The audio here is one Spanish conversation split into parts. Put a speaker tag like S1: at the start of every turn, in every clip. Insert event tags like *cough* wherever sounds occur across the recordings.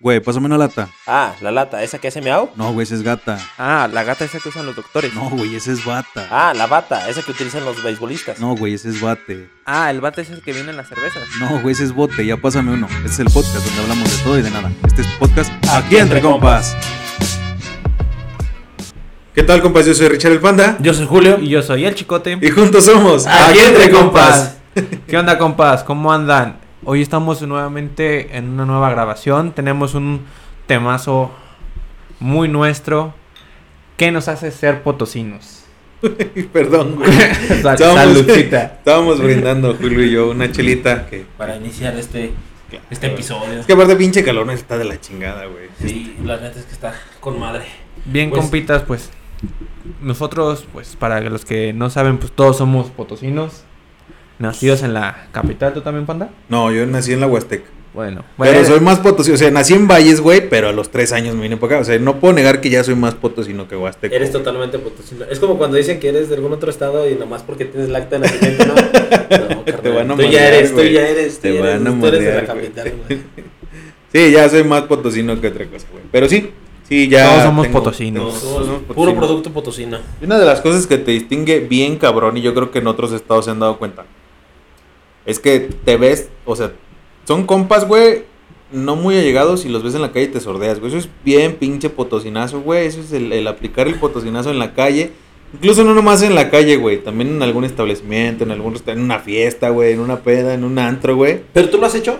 S1: Güey, pásame una lata.
S2: Ah, la lata, esa que hace miau.
S1: No, güey, esa es gata.
S2: Ah, la gata esa que usan los doctores.
S1: No, güey, esa es bata.
S2: Ah, la bata, esa que utilizan los beisbolistas.
S1: No, güey, ese es bate.
S2: Ah, el bate es el que viene en las cervezas.
S1: No, güey, ese es bote. Ya pásame uno. Este es el podcast donde hablamos de todo y de nada. Este es podcast Aquí Entre Compas. ¿Qué tal, compas? Yo soy Richard el Panda.
S2: Yo soy Julio. Y yo soy el Chicote.
S1: Y juntos somos
S2: Aquí Entre Compas. ¿Qué onda, compas? ¿Cómo andan? Hoy estamos nuevamente en una nueva grabación. Tenemos un temazo muy nuestro que nos hace ser potosinos. *laughs*
S1: Perdón, güey. *laughs* Estábamos-
S2: Saludcita. *laughs*
S1: Estábamos brindando, Julio y yo, una chelita que...
S3: para iniciar este, este episodio.
S1: Es que aparte pinche calor no está de la chingada, güey.
S3: Sí, la neta es que está con madre.
S2: Bien,
S3: Pues-
S2: compitas, pues nosotros, pues para los que no saben, pues todos somos potosinos. Nacidos en la capital, ¿tú también, Panda?
S1: No, yo nací en la Huasteca.
S2: Bueno,
S1: Pero
S2: bueno,
S1: soy más potosino, o sea, nací en Valles, güey, pero a los tres años me vine para acá. O sea, no puedo negar que ya soy más potosino que Huasteco.
S3: Eres totalmente potosino. Es como cuando dicen que eres de algún otro estado y nomás porque tienes el acta de nacimiento, ¿no? *laughs* No, carnal.
S1: Te van a
S3: Tú ya eres, tú ya eres.
S1: Te
S3: tú ya
S1: van
S3: eres,
S1: a
S3: tú eres de la capital, güey. *laughs*
S1: Sí, ya soy más potosino que otra cosa, güey. Pero sí, sí, ya.
S2: Todos somos potosinos.
S1: tengo-
S3: No,
S1: todos
S3: somos puro
S1: potosinos.
S3: producto potosino.
S1: Y una de las cosas que te distingue bien cabrón, y yo creo que en otros estados se han dado cuenta, es que te ves, o sea, son compas, güey, no muy allegados y los ves en la calle y te sordeas, güey. Eso es bien pinche potosinazo, güey. Eso es el, el aplicar el potosinazo en la calle. Incluso no nomás en la calle, güey. También en algún establecimiento, en algún en una fiesta, güey, en una peda, en un antro, güey.
S3: ¿Pero tú lo has hecho?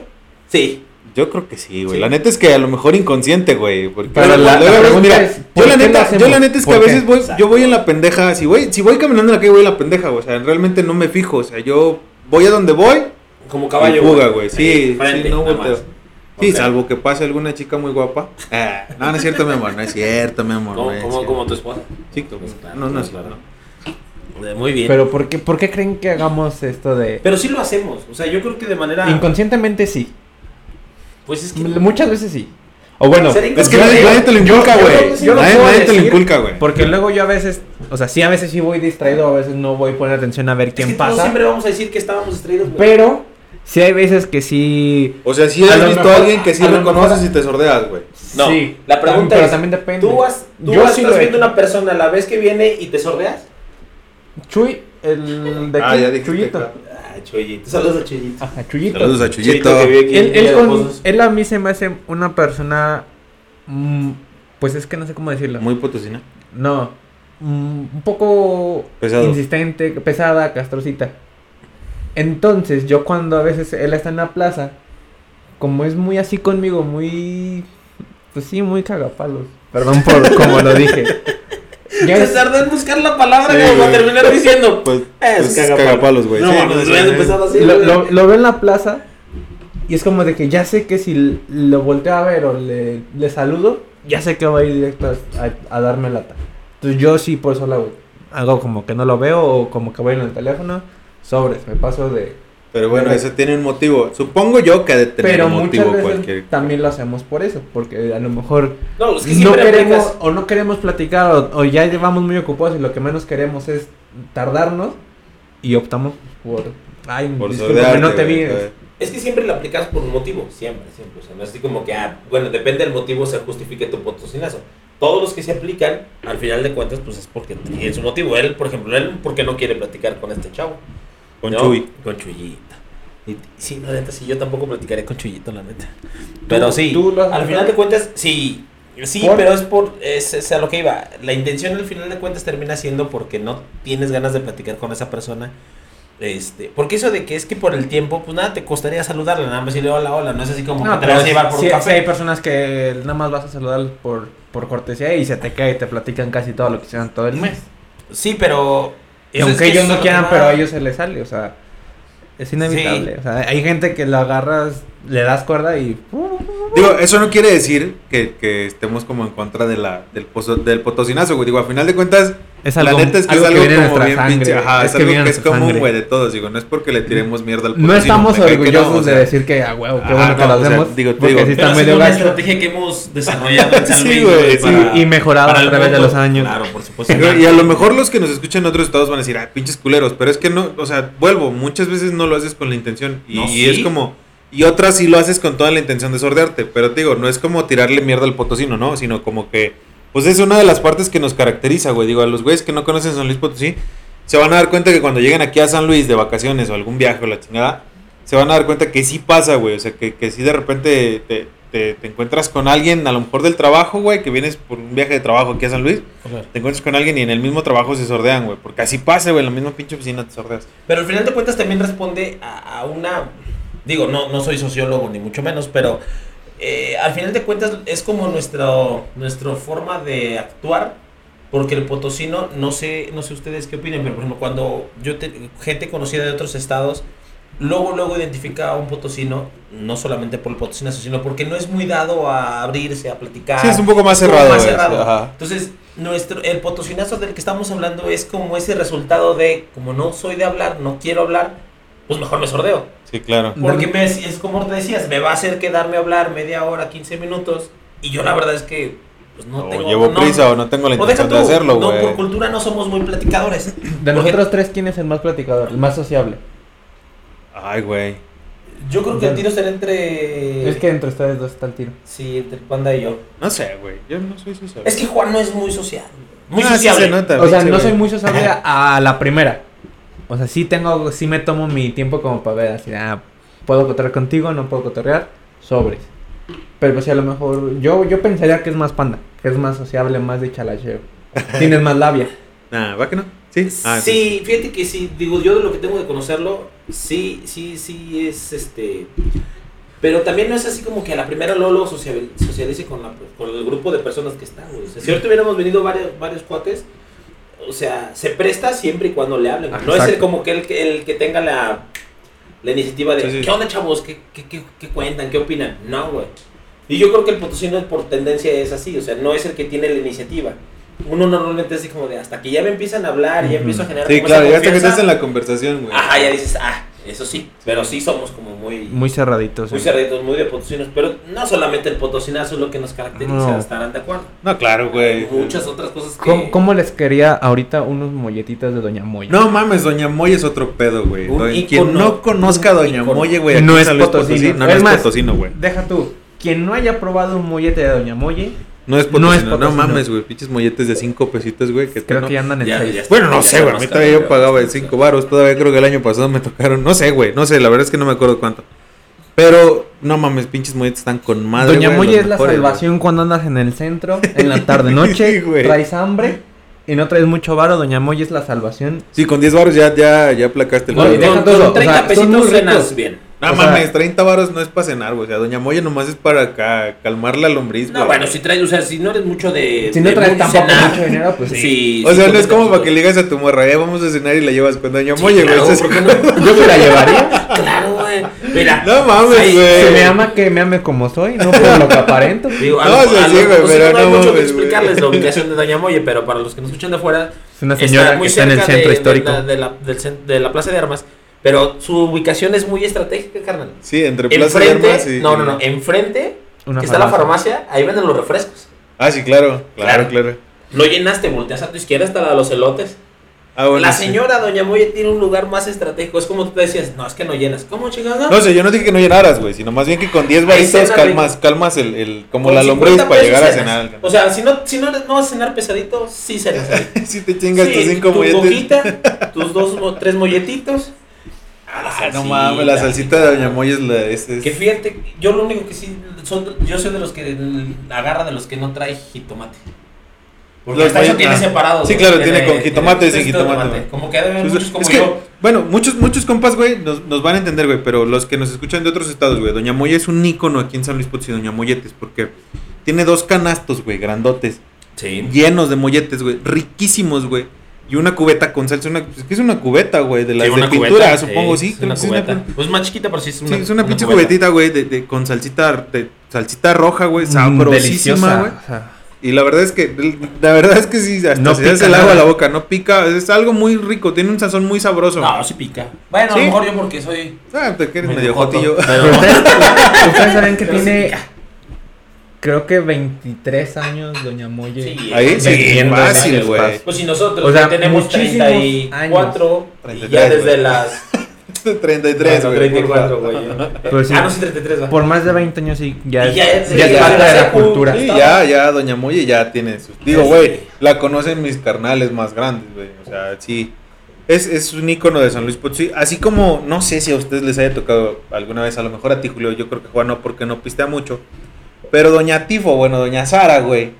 S3: Sí.
S1: Yo creo que sí, güey.
S3: Sí.
S1: La neta es que a lo mejor inconsciente, güey. Porque
S2: Pero la-
S1: luego,
S2: la pregunta
S1: mira,
S2: es,
S1: yo
S2: ¿por
S1: la neta, yo la neta es que a veces voy, yo voy en la pendeja, si voy, si voy caminando en la calle voy en la pendeja, güey. O sea, realmente no me fijo, o sea, yo voy a donde voy
S3: Como caballo.
S1: fuga, güey. Sí,
S3: frente,
S1: sí, no volteo. Sí, salvo que pase alguna chica muy guapa. Ah, *laughs* no, no es cierto, mi amor, no es cierto, mi amor.
S3: Como,
S1: no es
S3: como, tu esposa.
S1: Sí,
S3: Pues claro,
S1: no, no es
S3: claro.
S1: claro.
S3: Eh, Muy bien.
S2: pero ¿por qué, ¿por qué creen que hagamos esto de...
S3: Pero sí lo hacemos. O sea, yo creo que de manera.
S2: Inconscientemente sí.
S3: Pues es que.
S2: Muchas veces sí. O bueno,
S1: Es que nadie, te lo inculca, güey. Nadie, te lo inculca, güey.
S2: porque luego yo a veces, o sea, sí a veces sí voy distraído, a veces no voy a poner atención a ver
S3: es
S2: quién
S3: que
S2: pasa.
S3: siempre vamos a decir que estábamos distraídos, güey.
S2: Pero sí hay veces que sí...
S1: O sea, si
S2: A
S1: has visto
S2: mejor-
S1: a alguien que sí
S2: a lo
S1: reconoces
S2: mejor-
S1: y te sordeas, güey.
S3: No,
S2: sí,
S3: la pregunta
S2: pero
S3: es,
S2: también depende.
S3: ¿Tú, has, tú
S2: Yo
S3: has-
S2: sí
S3: estás viendo una persona la vez que viene y te sordeas?
S2: Chuy, el de aquí,
S1: Ah, ya dijiste,
S2: Chuyito.
S3: Chuyito. Saludos a Chuyito.
S2: Ajá, Chuyito.
S1: Saludos a
S3: Chuyito
S1: Chuyito.
S3: que vive aquí
S2: Él, con- él a mí se me hace una persona, mm, pues es que no sé cómo decirlo.
S1: Muy potosina.
S2: No, mm, un poco
S1: Pesado.
S2: insistente, pesada, castrocita. Entonces, yo cuando a veces él está en la plaza, como es muy así conmigo, muy, pues sí, muy cagapalos. Perdón por *laughs* como lo dije. Ya
S3: Te
S2: es-
S3: tardé en buscar la palabra
S1: Sí,
S3: como para terminar diciendo. *laughs*
S1: Pues,
S3: Es
S1: pues,
S3: cagapalos.
S1: güey.
S3: No,
S1: Sí, no,
S3: así.
S2: lo, lo veo en la plaza y es como de que ya sé que si lo volteo a ver o le, le saludo, ya sé que va a ir directo a, a darme lata. Entonces yo sí por eso lo hago. Hago como que no lo veo o como que voy en el teléfono, sobres, me paso de...
S1: Pero bueno, eso tiene un motivo. Supongo yo que ha de tener
S2: Pero
S1: un
S2: muchas
S1: motivo
S2: veces
S1: cualquier.
S2: también lo hacemos por eso, porque a lo mejor
S3: No, es que
S2: no queremos
S3: aplicas-
S2: o no queremos platicar o, o ya llevamos muy ocupados y lo que menos queremos es tardarnos y optamos por... Ay,
S1: Por sordearte,
S2: no te vi.
S3: Es que siempre lo aplicas por un motivo, siempre, siempre. O sea, no es así como que, ah, bueno, depende del motivo se justifique tu potosinazo. Todos los que se aplican, al final de cuentas, pues es porque tiene su motivo. Él, por ejemplo, él porque no quiere platicar con este chavo.
S1: Con
S3: ¿no?
S1: Chuy.
S3: Con Chuyita. Y, sí, la neta, sí, yo tampoco platicaré con Chuyito, la neta. Pero sí, al final de cuentas, sí. Sí,
S2: ¿Por?
S3: pero es por, es, es a lo que iba. La intención al final de cuentas termina siendo porque no tienes ganas de platicar con esa persona. Este, porque eso de que es que por el tiempo, pues nada, te costaría saludarla, nada más decirle hola, hola, no es así como
S2: No,
S3: que te vas a llevar por
S2: sí-
S3: un
S2: sí
S3: café.
S2: hay personas que nada más vas a saludar por, por cortesía y se te cae y te platican casi todo lo que hicieron todo el mes.
S3: Sí, pero...
S2: Y
S3: pues
S2: aunque ellos no quieran, pero a ellos se les sale, o sea, es inevitable. O sea, hay gente que lo agarras, le das cuerda y...
S1: Digo, eso no quiere decir que, que estemos como en contra de la, del, pozo- del potosinazo, güey. Digo, a final de cuentas,
S2: Es
S1: la
S2: algo,
S1: neta es que
S2: algo
S1: es algo
S2: viene
S1: como
S2: nuestra
S1: bien
S2: sangre.
S1: pinche. Ajá, es,
S2: que
S1: algo
S2: en
S1: que es común, güey, de todos. Digo, no es porque le tiremos mierda al
S2: No
S1: potosino,
S2: estamos
S1: que
S2: orgullosos
S1: no, o sea,
S2: de decir que a huevo, qué bueno que lo
S1: o sea,
S2: hacemos.
S1: digo, te
S2: porque
S1: digo,
S2: sí está medio
S3: sido una estrategia que hemos desarrollado en *laughs* San
S1: Sí,
S3: Luis,
S1: güey,
S3: güey,
S1: sí.
S3: para-
S2: Y mejorado
S3: para
S2: a través de los años.
S3: Claro, por supuesto. *laughs*
S1: Y a lo mejor los que nos escuchan en otros estados van a decir, ah, pinches culeros, pero es que no, o sea, vuelvo, muchas veces no lo haces con la intención. Y,
S3: No,
S1: y es como, Y otras sí lo haces con toda la intención de sordearte. Pero te digo, no es como tirarle mierda al potosino, ¿no? Sino como que, pues es una de las partes que nos caracteriza, güey. Digo, a los güeyes que no conocen San Luis Potosí, se van a dar cuenta que cuando lleguen aquí a San Luis de vacaciones o algún viaje o la chingada, se van a dar cuenta que sí pasa, güey. O sea, que, que sí de repente te, te, te encuentras con alguien, a lo mejor del trabajo, güey, que vienes por un viaje de trabajo aquí a San Luis, te encuentras con alguien y en el mismo trabajo se sordean, güey. Porque así pasa, güey, en la misma pinche oficina te sordeas.
S3: Pero al final de cuentas también responde a, a una. Digo, no, no soy sociólogo ni mucho menos, pero eh, al final de cuentas es como nuestro, nuestra forma de actuar. Porque el potosino, no sé, no sé ustedes qué opinen, pero por ejemplo, cuando yo te- gente conocida de otros estados, luego, luego identifica a un potosino, no solamente por el potosinazo, sino porque no es muy dado a abrirse, a platicar.
S1: Sí, es un poco más cerrado.
S3: más
S1: güey,
S3: cerrado.
S1: ajá.
S3: Entonces, nuestro, el potosinazo del que estamos hablando es como ese resultado de, como no soy de hablar, no quiero hablar, pues mejor me sordeo.
S1: Sí, claro.
S3: Porque me, es como te decías, me va a hacer quedarme a hablar media hora, 15 minutos, y yo la verdad es que pues no
S1: o
S3: tengo...
S1: llevo
S3: no-
S1: prisa o no tengo la intención
S3: tú,
S1: de hacerlo,
S3: no,
S1: güey.
S3: por cultura no somos muy platicadores. *clears throat*
S2: De
S3: Porque
S2: nosotros tres, ¿quién es el más platicador? El más sociable.
S1: Ay, güey.
S3: Yo creo que el tiro será entre...
S2: Es que entre ustedes dos está el tiro.
S3: Sí, entre Panda y yo.
S1: No sé, güey. Yo no soy social.
S3: Es que Juan no es muy social. Muy
S1: Ah, sí
S3: sociable.
S1: se nota,
S2: O sea, no soy muy sociable *laughs* a la primera. O sea, sí tengo, sí me tomo mi tiempo como para ver así, ah, puedo cotorrear contigo, no puedo cotorrear, sobres. Pero pues sí, a lo mejor, yo, yo pensaría que es más panda, que es más sociable, más de chalacheo. *laughs* Tienes más labia.
S1: Nah, ¿va que no? Sí. Ah,
S3: sí, fíjate que sí, digo, yo de lo que tengo de conocerlo, sí, sí, sí es este. Pero también no es así como que a la primera Lolo social- socialice con, la, con el grupo de personas que están, güey. O sea, si ahorita hubiéramos venido varios, varios cuates, o sea, se presta siempre y cuando le hablen. No es el, como que el, que el que tenga la, la iniciativa de,
S1: Sí, sí.
S3: ¿qué onda, chavos? ¿Qué, qué, qué, qué cuentan? ¿Qué opinan? No, güey. Y yo creo que el potosino por tendencia es así, o sea, no es el que tiene la iniciativa. Uno normalmente es así como de, hasta que ya me empiezan a hablar y ya empiezo a generar
S1: Sí,
S3: como
S1: claro,
S3: esa
S1: ya hasta que estás en la conversación, güey.
S3: Ajá, ya dices, ah, eso sí, pero sí somos como muy, muy,
S2: Muy cerraditos. sí.
S3: cerditos, muy de potosinos, pero no solamente el potosinazo es lo que nos caracteriza,
S2: No.
S3: estarán de acuerdo.
S1: No, claro, güey.
S3: Muchas otras cosas que...
S2: ¿Cómo, cómo les quería ahorita unos molletitas de Doña Moya?
S1: No mames, Doña Moya es otro pedo, güey.
S3: Un
S1: Do-
S3: ícono.
S1: Quien no conozca a Doña. Moya, güey,
S2: no es potosino.
S1: No, no
S2: Es
S1: es
S2: más,
S1: potosino, güey.
S2: Deja tú, quien no haya probado un mollete de Doña Moye,
S1: No es
S2: no es.
S1: No, mames, güey. Pinches molletes de cinco pesitos, güey. Que
S2: creo que ya andan en
S3: Ya,
S2: seis.
S3: ya está.
S1: Bueno, no sé, güey. A mí todavía yo pagaba de
S3: güey.
S1: 5 baros. Todavía creo que el año pasado me tocaron. No sé, güey. No sé, la verdad es que no me acuerdo cuánto. Pero, no mames, pinches molletes están con madre.
S2: Doña
S1: güey,
S2: Moya
S1: los
S2: es la
S1: mejores,
S2: salvación cuando andas en el centro, en la *laughs* tarde noche,
S1: güey.
S2: traes hambre y no traes mucho varo, Doña Moya es la salvación.
S1: Sí, con 10 baros ya, ya, ya aplacaste el
S2: Oye,
S1: pedo.
S2: deja
S3: con,
S2: todo,
S3: con
S2: o
S3: 30
S2: sea, son muy
S3: pesitos cenas bien.
S1: No mames, 30 varos no es para cenar, güey. O sea, Doña Moya nomás es para ca- calmar la lombriz,
S3: No,
S1: güey.
S3: bueno, si traes, o sea, si no eres mucho de...
S2: Si no
S3: de
S2: traes tampoco
S3: cenar,
S2: mucho dinero, pues sí.
S3: sí.
S1: O sea,
S3: sí,
S1: no es como para que le digas a tu morra, eh, vamos a cenar y la llevas con Doña
S3: Sí,
S1: Moya, güey.
S3: claro,
S1: O sea,
S3: ¿por qué no? *laughs*
S2: Yo me la llevaría.
S3: Claro, güey. Mira.
S1: No mames, güey.
S2: Si me ama, que me ame como soy, no por lo que aparento. *laughs*
S3: Digo,
S1: No, o sea, sí, güey, pero
S3: no hay
S1: no
S3: mucho que
S1: güey.
S3: explicarles la *laughs* ubicación de Doña Moya, pero para los que nos escuchan de afuera,
S2: Es una señora que está en el centro histórico.
S3: De la Plaza de Armas, pero su ubicación es muy estratégica, carnal.
S1: Sí, entre Plaza de
S3: Enfrente,
S1: Armas y...
S3: no, no, no, enfrente
S2: Una
S3: que está la farmacia, ahí venden los refrescos.
S1: Ah, sí, claro. Claro,
S3: Claro.
S1: claro.
S3: No llenaste, volteas a tu izquierda hasta la de los elotes.
S1: Ah, bueno,
S3: la
S1: sí.
S3: señora Doña Moya tiene un lugar más estratégico. Es como tú te decías, no, es que no llenas. ¿Cómo chingada?
S1: No, o sea, yo no dije que no llenaras, güey, sino más bien que con 10
S3: Ahí
S1: varitos
S3: cena
S1: calmas, calmas el, el como
S3: Con
S1: la
S3: 50
S1: lombriz para llegar a cenar.
S3: O sea, si no, si no, no vas a cenar pesadito, sí cenas ahí. *laughs*
S1: si te chingas
S3: Sí,
S1: tus 5
S3: tu
S1: molletes. *laughs*
S3: tus dos, mo- tres molletitos. Ah,
S1: Ah, no mames, la salsita de Doña Moya es la. Es, es-
S3: Que fíjate, yo lo único que sí, son, yo soy de los que agarra de los que no trae jitomate. Porque eso
S1: trae-
S3: tiene
S1: ah.
S3: separado.
S1: Sí, claro, tiene con jitomate y sin jitomate.
S3: Como que deben muchos como yo.
S1: bueno, muchos, muchos compas, güey, nos, nos van a entender, güey, pero los que nos escuchan de otros estados, güey, Doña Moya es un ícono aquí en San Luis Potosí, Doña Molletes, porque tiene dos canastos, güey, grandotes,
S3: Sí.
S1: llenos de molletes, güey, riquísimos, güey. Y una cubeta con salsa, una, es que es una cubeta, güey, de las
S3: Sí,
S1: de
S3: una
S1: pintura,
S3: cubeta,
S1: supongo, sí.
S3: es
S1: creo
S3: una
S1: que una
S3: cubeta.
S1: cu-
S3: Pues más chiquita, pero sí es una
S1: Sí, es una pinche
S3: cubeta.
S1: cubetita, güey, de, de- con salsita, de, salsita roja, güey,
S2: Mm,
S1: sabrosísima, güey. Y la verdad es que, la verdad es que sí, hasta
S2: No
S1: se hace el agua a la boca, no pica, es algo muy rico, tiene un sazón muy sabroso.
S3: No, sí pica. Bueno, a
S1: Sí.
S3: lo mejor yo porque soy.
S1: Ah, te quieres
S3: medio
S1: jotillo.
S2: pero
S3: Pero,
S2: ustedes, *laughs* ustedes saben que
S3: pero
S2: tiene. Creo que 23 años Doña Moya.
S3: Sí,
S1: Ahí sí, fácil, güey.
S3: Pues si nosotros
S2: O sea,
S3: tenemos
S2: muchísimos
S3: 34 y
S1: 33,
S3: ya desde
S1: güey.
S3: las *laughs*
S1: 33,
S3: Bueno,
S1: güey.
S3: 34, güey. *laughs*
S2: Pues sí.
S3: Ah, no, sí, 33, va.
S2: Por más de 20 años sí, ya,
S3: Y
S2: es,
S3: ya
S2: ya
S3: es- ya
S2: parte de la cultura.
S1: Sí, ya, ya, Doña Molle ya tiene sus. Digo,
S3: Sí.
S1: güey, la conocen mis carnales más grandes, güey. O sea, sí. Es, es un ícono de San Luis Potosí. Así como, no sé si a ustedes les haya tocado alguna vez, a lo mejor a ti, Julio, yo creo que Juan no, porque no pistea mucho. Pero Doña Tifo, bueno, Doña Sara, güey,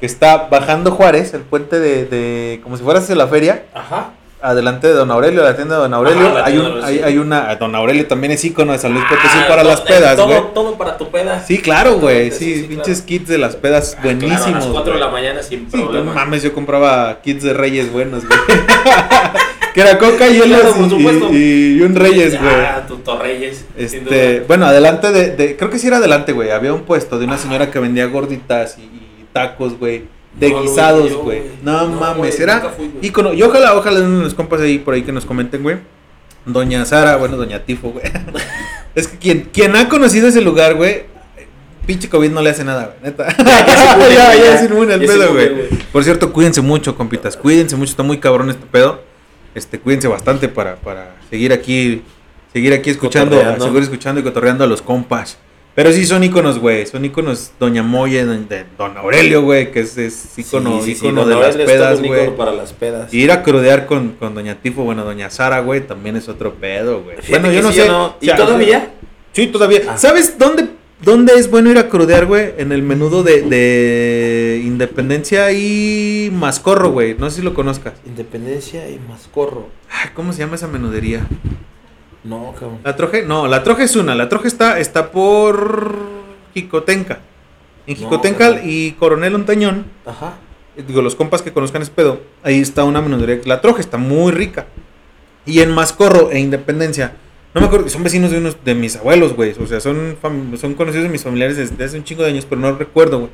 S1: que está bajando Juárez, el puente de, de como si fueras a la feria,
S3: Ajá.
S1: adelante de Don Aurelio, la tienda de Don Aurelio,
S3: Ajá,
S1: hay, un,
S3: de
S1: hay, hay una, Don Aurelio también es ícono de San Luis Potosí
S3: Ah,
S1: para
S3: todo-
S1: las pedas,
S3: todo,
S1: güey.
S3: Todo para tu peda.
S1: Sí, claro, güey, sí,
S3: Sí, sí,
S1: pinches
S3: claro.
S1: kits de las pedas
S3: Ah,
S1: buenísimos.
S3: Claro, a las 4 de la mañana sin
S1: Sí, no mames, yo compraba kits de Reyes buenos, güey. *laughs* *laughs* que era coca,
S3: Sí,
S1: hielos
S3: claro,
S1: y- y, y un Reyes, güey.
S3: Ah, tu sin
S1: Este, bueno, adelante de, de- creo que sí era adelante, güey. Había un puesto de una señora que vendía gorditas y, y tacos, güey. De
S3: No,
S1: guisados, güey. No,
S3: No,
S1: mames,
S3: güey,
S1: era
S3: fui, güey.
S1: ícono. Y ojalá, ojalá uno de los compas ahí por ahí que nos comenten, güey. Doña Sara, bueno, Doña Tifo, güey. *laughs* es que quien, quien ha conocido ese lugar, güey, pinche COVID no le hace nada, güey, neta.
S3: Ya *laughs*
S1: ya, ya
S3: ya.
S1: es inmune el pedo, güey. Por cierto, cuídense mucho, compitas. Cuídense mucho, está muy cabrón este pedo. Este, cuídense bastante para, para seguir aquí, seguir aquí escuchando, seguir escuchando y cotorreando a los compas. Pero sí son íconos, güey. Son íconos Doña de, de Don Aurelio, güey, que es, es ícono,
S3: Sí, sí,
S1: ícono de las
S3: Aurelio
S1: pedas, güey.
S3: para las pedas.
S1: Y ir a crudear con, con Doña Tifo, bueno, Doña Sara, güey, también es otro pedo, güey. Bueno, yo no sé. o
S3: ¿Y
S1: sea,
S3: todavía?
S1: Sí, todavía.
S3: Ah.
S1: ¿Sabes dónde, dónde es bueno ir a crudear, güey? En el menudo de, de Independencia y Mascorro, güey. No sé si lo conozcas.
S3: Independencia y Mascorro.
S1: Ay, ¿Cómo se llama esa menudería?
S3: No, cabrón.
S1: La Troje, no, la Troje es una. La Troje está, está por Jicotenca. En Jicotenca y Coronel Ontañón,
S3: Ajá.
S1: digo, los compas que conozcan ese pedo, ahí está una menudería. La Troje está muy rica. Y en Mascorro e Independencia, no me acuerdo, son vecinos de unos de mis abuelos, güey. O sea, son, son conocidos de mis familiares desde hace un chingo de años, pero no recuerdo, güey.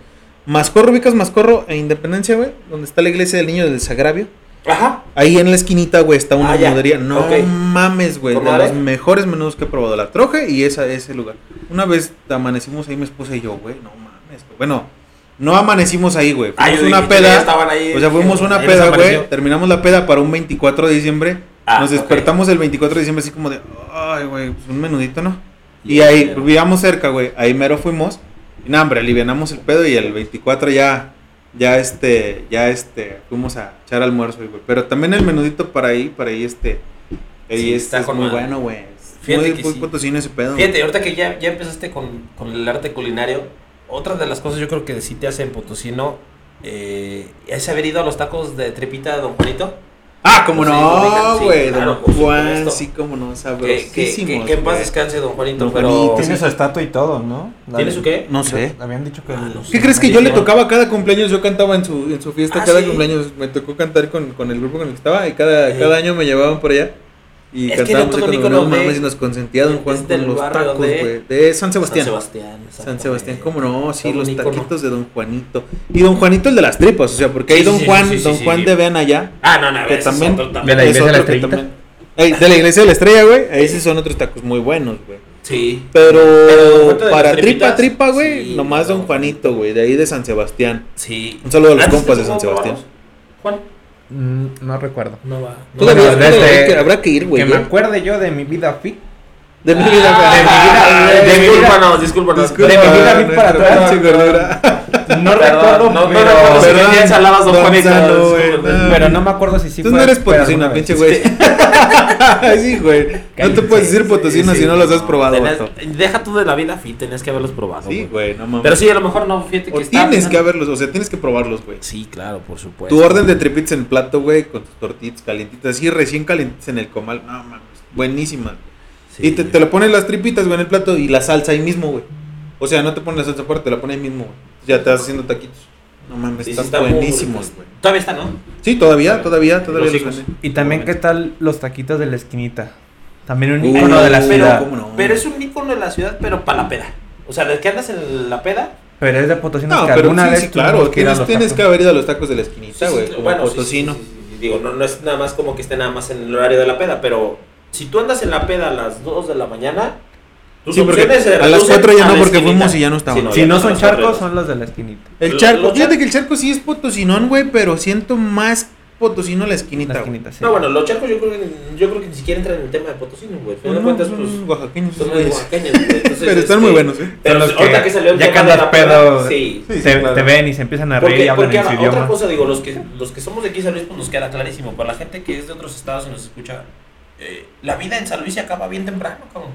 S1: Mascorro, ubicas Mascorro e Independencia, güey, donde está la iglesia del niño del Desagravio.
S3: Ajá.
S1: Ahí en la esquinita, güey, está una
S3: Ah,
S1: menudería. No mames, güey. De
S3: ¿Cómo
S1: los mejores menús que he probado. La troje y esa, ese lugar. Una vez amanecimos ahí mi esposa y yo, güey. No mames, güey. Bueno, no amanecimos ahí, güey.
S3: Ah,
S1: Fuimos una peda.
S3: estaban ahí,
S1: O sea, fuimos una peda, güey. Terminamos la peda para un 24 de diciembre.
S3: Ah,
S1: Nos despertamos el 24 de diciembre así como de, ay, güey, pues un menudito, ¿no? Y
S3: Ya,
S1: ahí, vivíamos cerca, güey. Ahí mero fuimos. Y nada, hombre, alivianamos el pedo y el 24 ya, ya este, ya este, fuimos a echar almuerzo, güey. Pero también el menudito para ahí, para ahí este, ahí
S3: Sí,
S1: este
S3: está
S1: es muy bueno, güey.
S3: Fíjate
S1: Muy,
S3: que
S1: muy
S3: sí.
S1: potosino ese pedo.
S3: Fíjate, ahorita que ya, ya empezaste con, con el arte culinario, otra de las cosas yo creo que sí te hace en potosino eh, es haber ido a los tacos de trepita de Don Juanito.
S1: Ah, como
S3: Sí,
S1: no, güey.
S3: claro,
S1: don Juan, sí, como no,
S3: Que, que, que, que en paz descanse Don Juanito,
S1: Don
S3: pero...
S2: Tiene su estatua y todo, ¿no? La
S3: ¿Tiene
S2: de-
S3: su qué?
S1: No sé.
S2: Habían dicho que...
S3: Ah.
S1: ¿Qué crees que yo le tocaba cada cumpleaños? Yo cantaba en su, en su fiesta
S3: Ah,
S1: cada
S3: ¿sí?
S1: cumpleaños. Me tocó cantar con, con el grupo con el que estaba y cada,
S3: Sí.
S1: cada año me llevaban por allá. Y
S3: Es que
S1: cantábamos
S3: ícono
S1: no mames y nos consentía Don Juan con los tacos,
S3: de-
S1: güey. De San Sebastián.
S3: San Sebastián.
S1: San Sebastián, cómo no, sí, los taquitos de Don Juanito. Y Don Juanito el de las tripas, o sea, porque
S3: sí,
S1: Don
S3: sí,
S1: Juan,
S3: sí, sí,
S1: Don
S3: sí,
S1: Juan
S3: sí.
S1: de Vean allá,
S3: Ah, no, no,
S1: que también,
S2: De la
S1: es
S2: iglesia de la
S1: que de la iglesia de la estrella, güey, ahí sí son otros tacos muy buenos, güey.
S3: Sí.
S1: Pero, para tripa, tripa, güey,
S3: sí,
S1: nomás
S3: no.
S1: Don Juanito, güey, de ahí de San Sebastián.
S3: Sí.
S1: Un saludo a los
S3: ¿Antes
S1: compas de San Sebastián.
S3: Juan.
S2: Mm, no recuerdo.
S3: No va. No
S1: Todavía, habrá que ir, güey.
S2: que me
S1: ¿eh?
S2: acuerde yo de mi vida fit.
S1: De mi
S3: Ah,
S1: vida,
S2: de mi vida, de mi vida.
S3: Discúlpanos, discúlpanos.
S1: Disculpa,
S2: de mi vida vi para atrás.
S1: pinche gordura.
S2: No recuerdo,
S3: no, no
S2: pero,
S3: recuerdo si
S1: Perdón,
S3: vendía ensaladas Don Juanito.
S2: Pero no me acuerdo si sí
S1: Tú
S2: fue.
S1: no eres potosino, pinche güey. *laughs* sí, güey. No te puedes decir potosino si no los has probado.
S3: Deja tú de la vida fit, tenías que haberlos probado.
S1: Sí, güey, no mames.
S3: Pero sí, a lo mejor no, fíjate que
S1: tienes que haberlos, o sea, tienes que probarlos, güey.
S3: Sí, claro, por supuesto.
S1: Tu orden de tripitas en el plato, güey, con tus tortitas calientitas, así recién calientitas en el comal. No mames, buenísimas.
S3: Sí.
S1: Y te, te lo ponen las tripitas, güey, en el plato y la salsa ahí mismo, güey. O sea, no te pones la salsa aparte, te la pones ahí mismo, güey. Ya te vas haciendo taquitos. No mames, están
S3: está
S1: buenísimos, güey.
S3: Todavía está, ¿no?
S1: Sí, todavía, todavía, todavía
S3: Los
S1: los.
S2: Y también, ¿qué tal los taquitos de la esquinita? También un
S1: Uy,
S2: icono de la
S1: pero-
S2: ciudad.
S1: ¿cómo no?
S3: Pero es un ícono de la ciudad, pero para la peda. O sea, desde que andas en la peda.
S2: Pero es de Potosí
S1: No,
S2: que
S1: pero
S2: alguna
S1: sí,
S2: vez
S1: sí, claro, tienes, tienes que haber ido a los tacos de la esquinita, güey,
S3: sí,
S1: como
S3: bueno, sí,
S1: potosino.
S3: sí, sí, sí, Digo, no, no es nada más como que esté nada más en el horario de la peda, pero si tú andas en la peda a las 2 de la mañana, tus
S1: Sí,
S3: opciones se
S1: a las
S3: reducen
S1: 4 ya no, porque
S3: esquinita.
S1: fuimos y ya no.
S2: Si
S3: ya
S2: no
S3: te
S2: son
S3: vas
S2: charcos, son los de la esquinita.
S1: El
S3: Los-
S1: charco,
S3: los
S1: fíjate que el charco sí es potosinón, güey, pero siento más Potosino la esquinita,
S2: La
S1: güey.
S2: esquinita, sí.
S3: No, bueno, los charcos yo creo que, yo creo que ni siquiera entran en el tema de Potosí, güey. De
S1: No,
S3: cuentas,
S1: son
S3: pues,
S1: oaxaqueños,
S3: son
S1: güey.
S3: muy oaxaqueños, güey. *laughs*
S1: Pero están
S3: este,
S1: muy buenos, ¿eh?
S3: Pero
S2: Son los
S3: ahorita
S2: que
S3: que salió el
S2: ya
S3: tema de la
S2: pedo,
S3: sí.
S1: Sí,
S2: te,
S1: claro.
S2: te ven y se empiezan a reír y hablan
S3: porque
S2: en su
S3: otra
S2: idioma.
S3: cosa, digo, los que, los que somos de aquí San Luis, pues nos queda clarísimo. Para la gente que es de otros estados y nos escucha, eh, la vida en San Luis se acaba bien temprano, cabrón.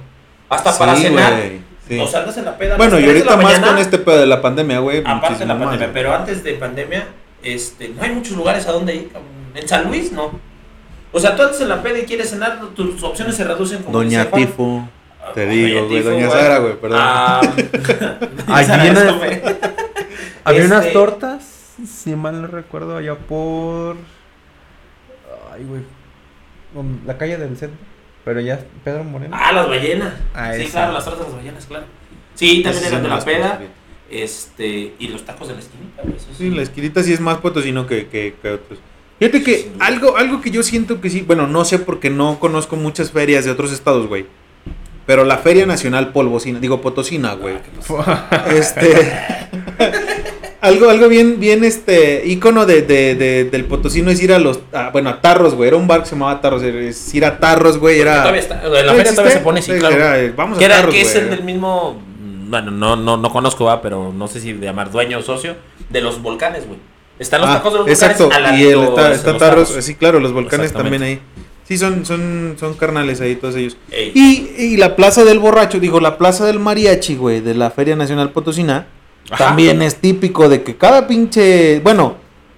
S3: Hasta para cenar,
S1: güey, sí.
S3: o salgas en la peda.
S1: Bueno, y
S3: 3 de
S1: ahorita más
S3: mañana,
S1: con este pedo de la pandemia, güey.
S3: Aparte de la pandemia, pero antes de pandemia, este, no hay muchos lugares a donde ir, cabrón. En San Luis, no. O sea, tú antes en la peda y quieres cenar, tus opciones se reducen como
S1: Doña. Tifo.
S3: Ah,
S1: Te digo, güey.
S3: Tifo,
S1: Doña Sara, güey, perdón.
S3: Ah, *laughs*
S2: Ay,
S3: Sara,
S2: viene-
S3: eso, güey. *laughs*
S2: Había
S3: Este-
S2: unas tortas, si mal no recuerdo, allá por. Ay, güey. La calle del centro. Pero ya Pedro Moreno.
S3: Ah, las ballenas.
S2: Ah,
S3: sí,
S2: esa.
S3: claro, las tortas de las ballenas, claro. Sí, también eran de la peda. Este, y los tacos de la esquinita, eso
S1: Sí, la esquinita sí es más potosino que, que, que otros. Fíjate que algo, algo que yo siento que sí, bueno, no sé porque no conozco muchas ferias de otros estados, güey. Pero la Feria Nacional Polvocina, digo Potosina, güey.
S3: Ah. *laughs*
S1: Este. *laughs* algo, algo bien, bien, este, ícono de, de, de- del potosino es ir a los, a- bueno, a Tarros, güey. Era un bar que se llamaba Tarros, es ir a Tarros, güey. Era.
S3: Todavía está, en la
S1: ¿No
S3: feria todavía se pone, sí, claro.
S1: era, eh, vamos a
S3: era,
S1: Tarros,
S3: que es
S1: güey.
S3: el del mismo, bueno, no, no, no conozco, va, pero no sé si de llamar dueño o socio, de los volcanes, güey. Están los
S1: Ah,
S3: tacos de los
S1: exacto,
S3: volcanes. al
S1: y
S3: ladito
S1: está, Tarros,
S3: tacos.
S1: sí, claro, los volcanes también ahí. Sí, son, son, son carnales ahí todos ellos. Y, y la Plaza del Borracho, digo, la Plaza del Mariachi, güey, de la Feria Nacional Potosina,
S3: Ajá.
S1: también es típico de que cada pinche, bueno,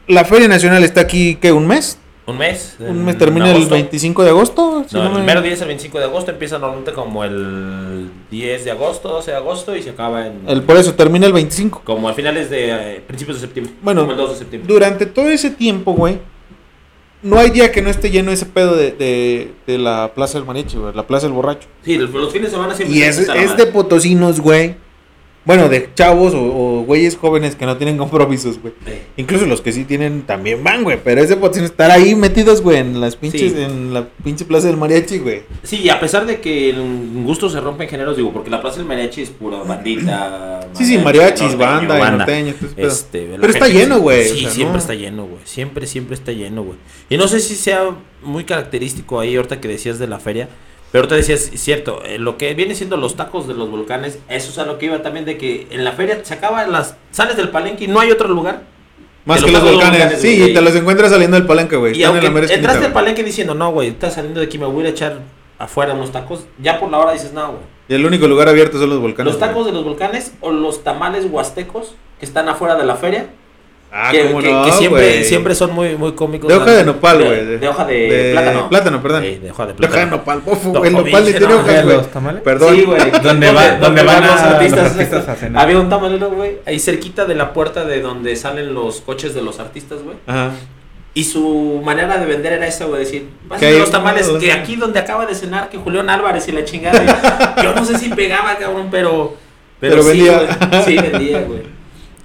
S1: la Feria Nacional está aquí, ¿qué? ¿Un mes?
S3: Un mes.
S1: Un mes termina el
S3: agosto.
S1: 25 de agosto. si
S3: No,
S1: no
S3: el
S1: me-
S3: primero día es el 25 de agosto, empieza normalmente como el 10 de agosto, 12 de agosto y se acaba en...
S1: El, por eso termina el 25.
S3: Como a finales de eh, principios de septiembre.
S1: Bueno,
S3: como el 2 de septiembre.
S1: Durante todo ese tiempo, güey, no hay día que no esté lleno ese pedo de, de, de la Plaza del Mariachi, güey, la Plaza del Borracho.
S3: Sí, los, los fines de semana siempre
S1: Y
S3: se
S1: es, es de potosinos, güey. Bueno, de chavos o, o güeyes jóvenes que no tienen compromisos, güey. Incluso los que sí tienen también van, güey. Pero es de potosinos estar ahí metidos, güey, en las pinches,
S3: Sí.
S1: en la pinche Plaza del Mariachi, güey.
S3: Sí, a pesar de que en gusto se rompen géneros, digo, porque la Plaza del Mariachi es pura bandita.
S1: Sí, sí, mariachis, banda, norteño, ese pedo.
S3: Este,
S1: Pero está lleno, güey,
S3: Sí,
S1: o sea,
S3: siempre
S1: no.
S3: está lleno, güey. Siempre, siempre está lleno, güey. Y no sé si sea muy característico ahí, ahorita que decías de la feria. Pero ahorita decías, es cierto, eh, lo que viene siendo los tacos de los volcanes, eso es a lo que iba también de que en la feria se acaban las. Sales del palenque y no hay otro lugar.
S1: Más
S3: Te
S1: que
S3: los
S1: volcanes.
S3: volcanes,
S1: Sí,
S3: güey.
S1: y te los encuentras saliendo del palenque, güey.
S3: Y
S1: Están en la
S3: aunque
S1: esquinita,
S3: entraste al
S1: güey.
S3: palenque diciendo, no, güey, estás saliendo de aquí, me voy a echar afuera unos tacos, ya por la hora dices, no, güey.
S1: Y el único lugar abierto son los volcanes.
S3: Los tacos
S1: güey.
S3: de los volcanes o los tamales huastecos que están afuera de la feria.
S1: Ah,
S3: que,
S1: cómo
S3: que-
S1: no,
S3: que siempre, son muy, muy cómicos.
S1: De hoja de nopal,
S3: De-
S1: güey.
S3: De, hoja de, plátano.
S1: Plátano, perdón.
S3: Sí, de hoja de
S1: De hoja de
S3: plátano.
S1: nopal, bofo. El nopal le tiene hojas, güey.
S2: ¿Los tamales?
S1: Perdón.
S3: Sí, güey.
S2: Donde va- donde van a- los artistas a cenar.
S3: Había un tamalero, güey, ahí cerquita de la puerta de donde salen los coches de los artistas, güey.
S1: Ajá.
S3: Y su manera de vender era esa, güey, decir, pásenme los tamales, que aquí donde acaba de cenar, que Julián Álvarez y la chingada. *laughs* yo no sé si pegaba, cabrón, pero...
S1: Pero
S3: sí,
S1: vendía.
S3: Sí, vendía, güey. *laughs*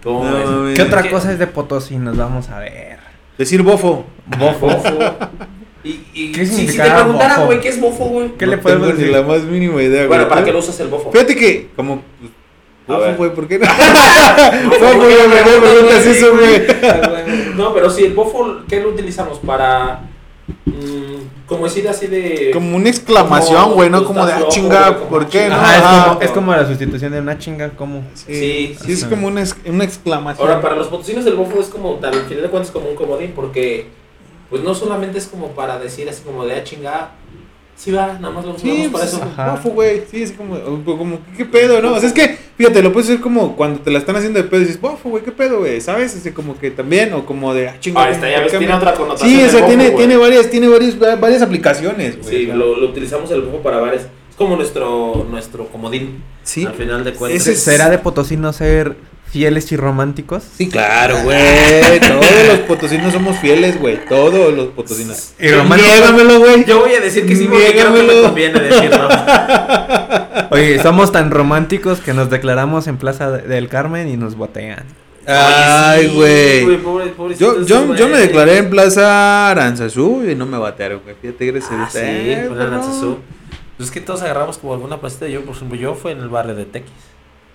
S3: ¿Cómo
S1: No,
S3: ves?
S1: mames.
S2: ¿Qué otra
S3: ¿Qué?
S2: cosa es de Potosí? Nos vamos a ver.
S1: Decir bofo.
S3: Bofo. Y, y
S2: ¿Qué
S3: si, si te preguntaran,
S2: bofo?
S3: güey, ¿qué es bofo, güey?
S2: ¿Qué
S1: no
S2: le podemos
S1: tengo ni
S2: decir?
S1: la más mínima idea, güey.
S3: Bueno, ¿para qué lo usas el bofo?
S1: Fíjate que, como. Bofo, güey, ¿por qué no? *laughs* Bofo, güey, ¿por qué me preguntas eso, güey?
S3: No, pero sí, el bofo, ¿qué lo utilizamos? Para. mm, como decir así de.
S1: Como una exclamación, güey, ¿no? Como de, ah, chinga, ¿por qué no?
S2: Ajá, es, como, es como la sustitución de una chinga, como.
S1: Sí,
S3: Sí,
S1: sí, es como una, una exclamación.
S3: Ahora, para los potosinos, el bofo es como, tal, al final de cuentas, como un comodín, porque. Pues no solamente es como para decir así como de ah, chinga. Sí, va, nada más lo usamos
S1: Sí,
S3: para
S1: pues,
S3: eso.
S2: Ajá.
S1: bofo, güey. Sí, es como, como, ¿qué pedo, no? O sea, es que, fíjate, lo puedes hacer como cuando te la están haciendo de pedo y dices, bofo, güey, ¿qué pedo, güey? ¿Sabes? Así como que también, o como de, ah, chinga.
S3: Ah, esta ya ves, tiene otra connotación.
S1: Sí, o sea,
S3: bofo,
S1: tiene, tiene varias, tiene varias, varias aplicaciones, güey.
S3: Sí, lo, lo utilizamos el bofo para varias. Es como nuestro, nuestro comodín.
S1: sí.
S3: Al final de cuentas.
S1: Ese
S2: ¿Será de Potosí no ser fieles y románticos?
S1: Sí, claro, güey. Todos los potosinos somos fieles, güey. Todos los potosinos.
S2: Y románticos.
S1: Niégamelo, güey.
S3: Yo voy a decir que sí, porque creo que me conviene decirlo. *laughs*
S2: Oye, somos tan románticos que nos declaramos en Plaza de- del Carmen y nos botean.
S1: Ay,
S3: sí,
S1: güey. Yo, yo, yo me declaré en Plaza Aranzazú y no me batearon, güey. Fíjate, gracias
S3: Ah, sí, en Aranzazú. Pues es que todos agarramos como alguna placita. Yo, por ejemplo, yo fue en el barrio de Tequis.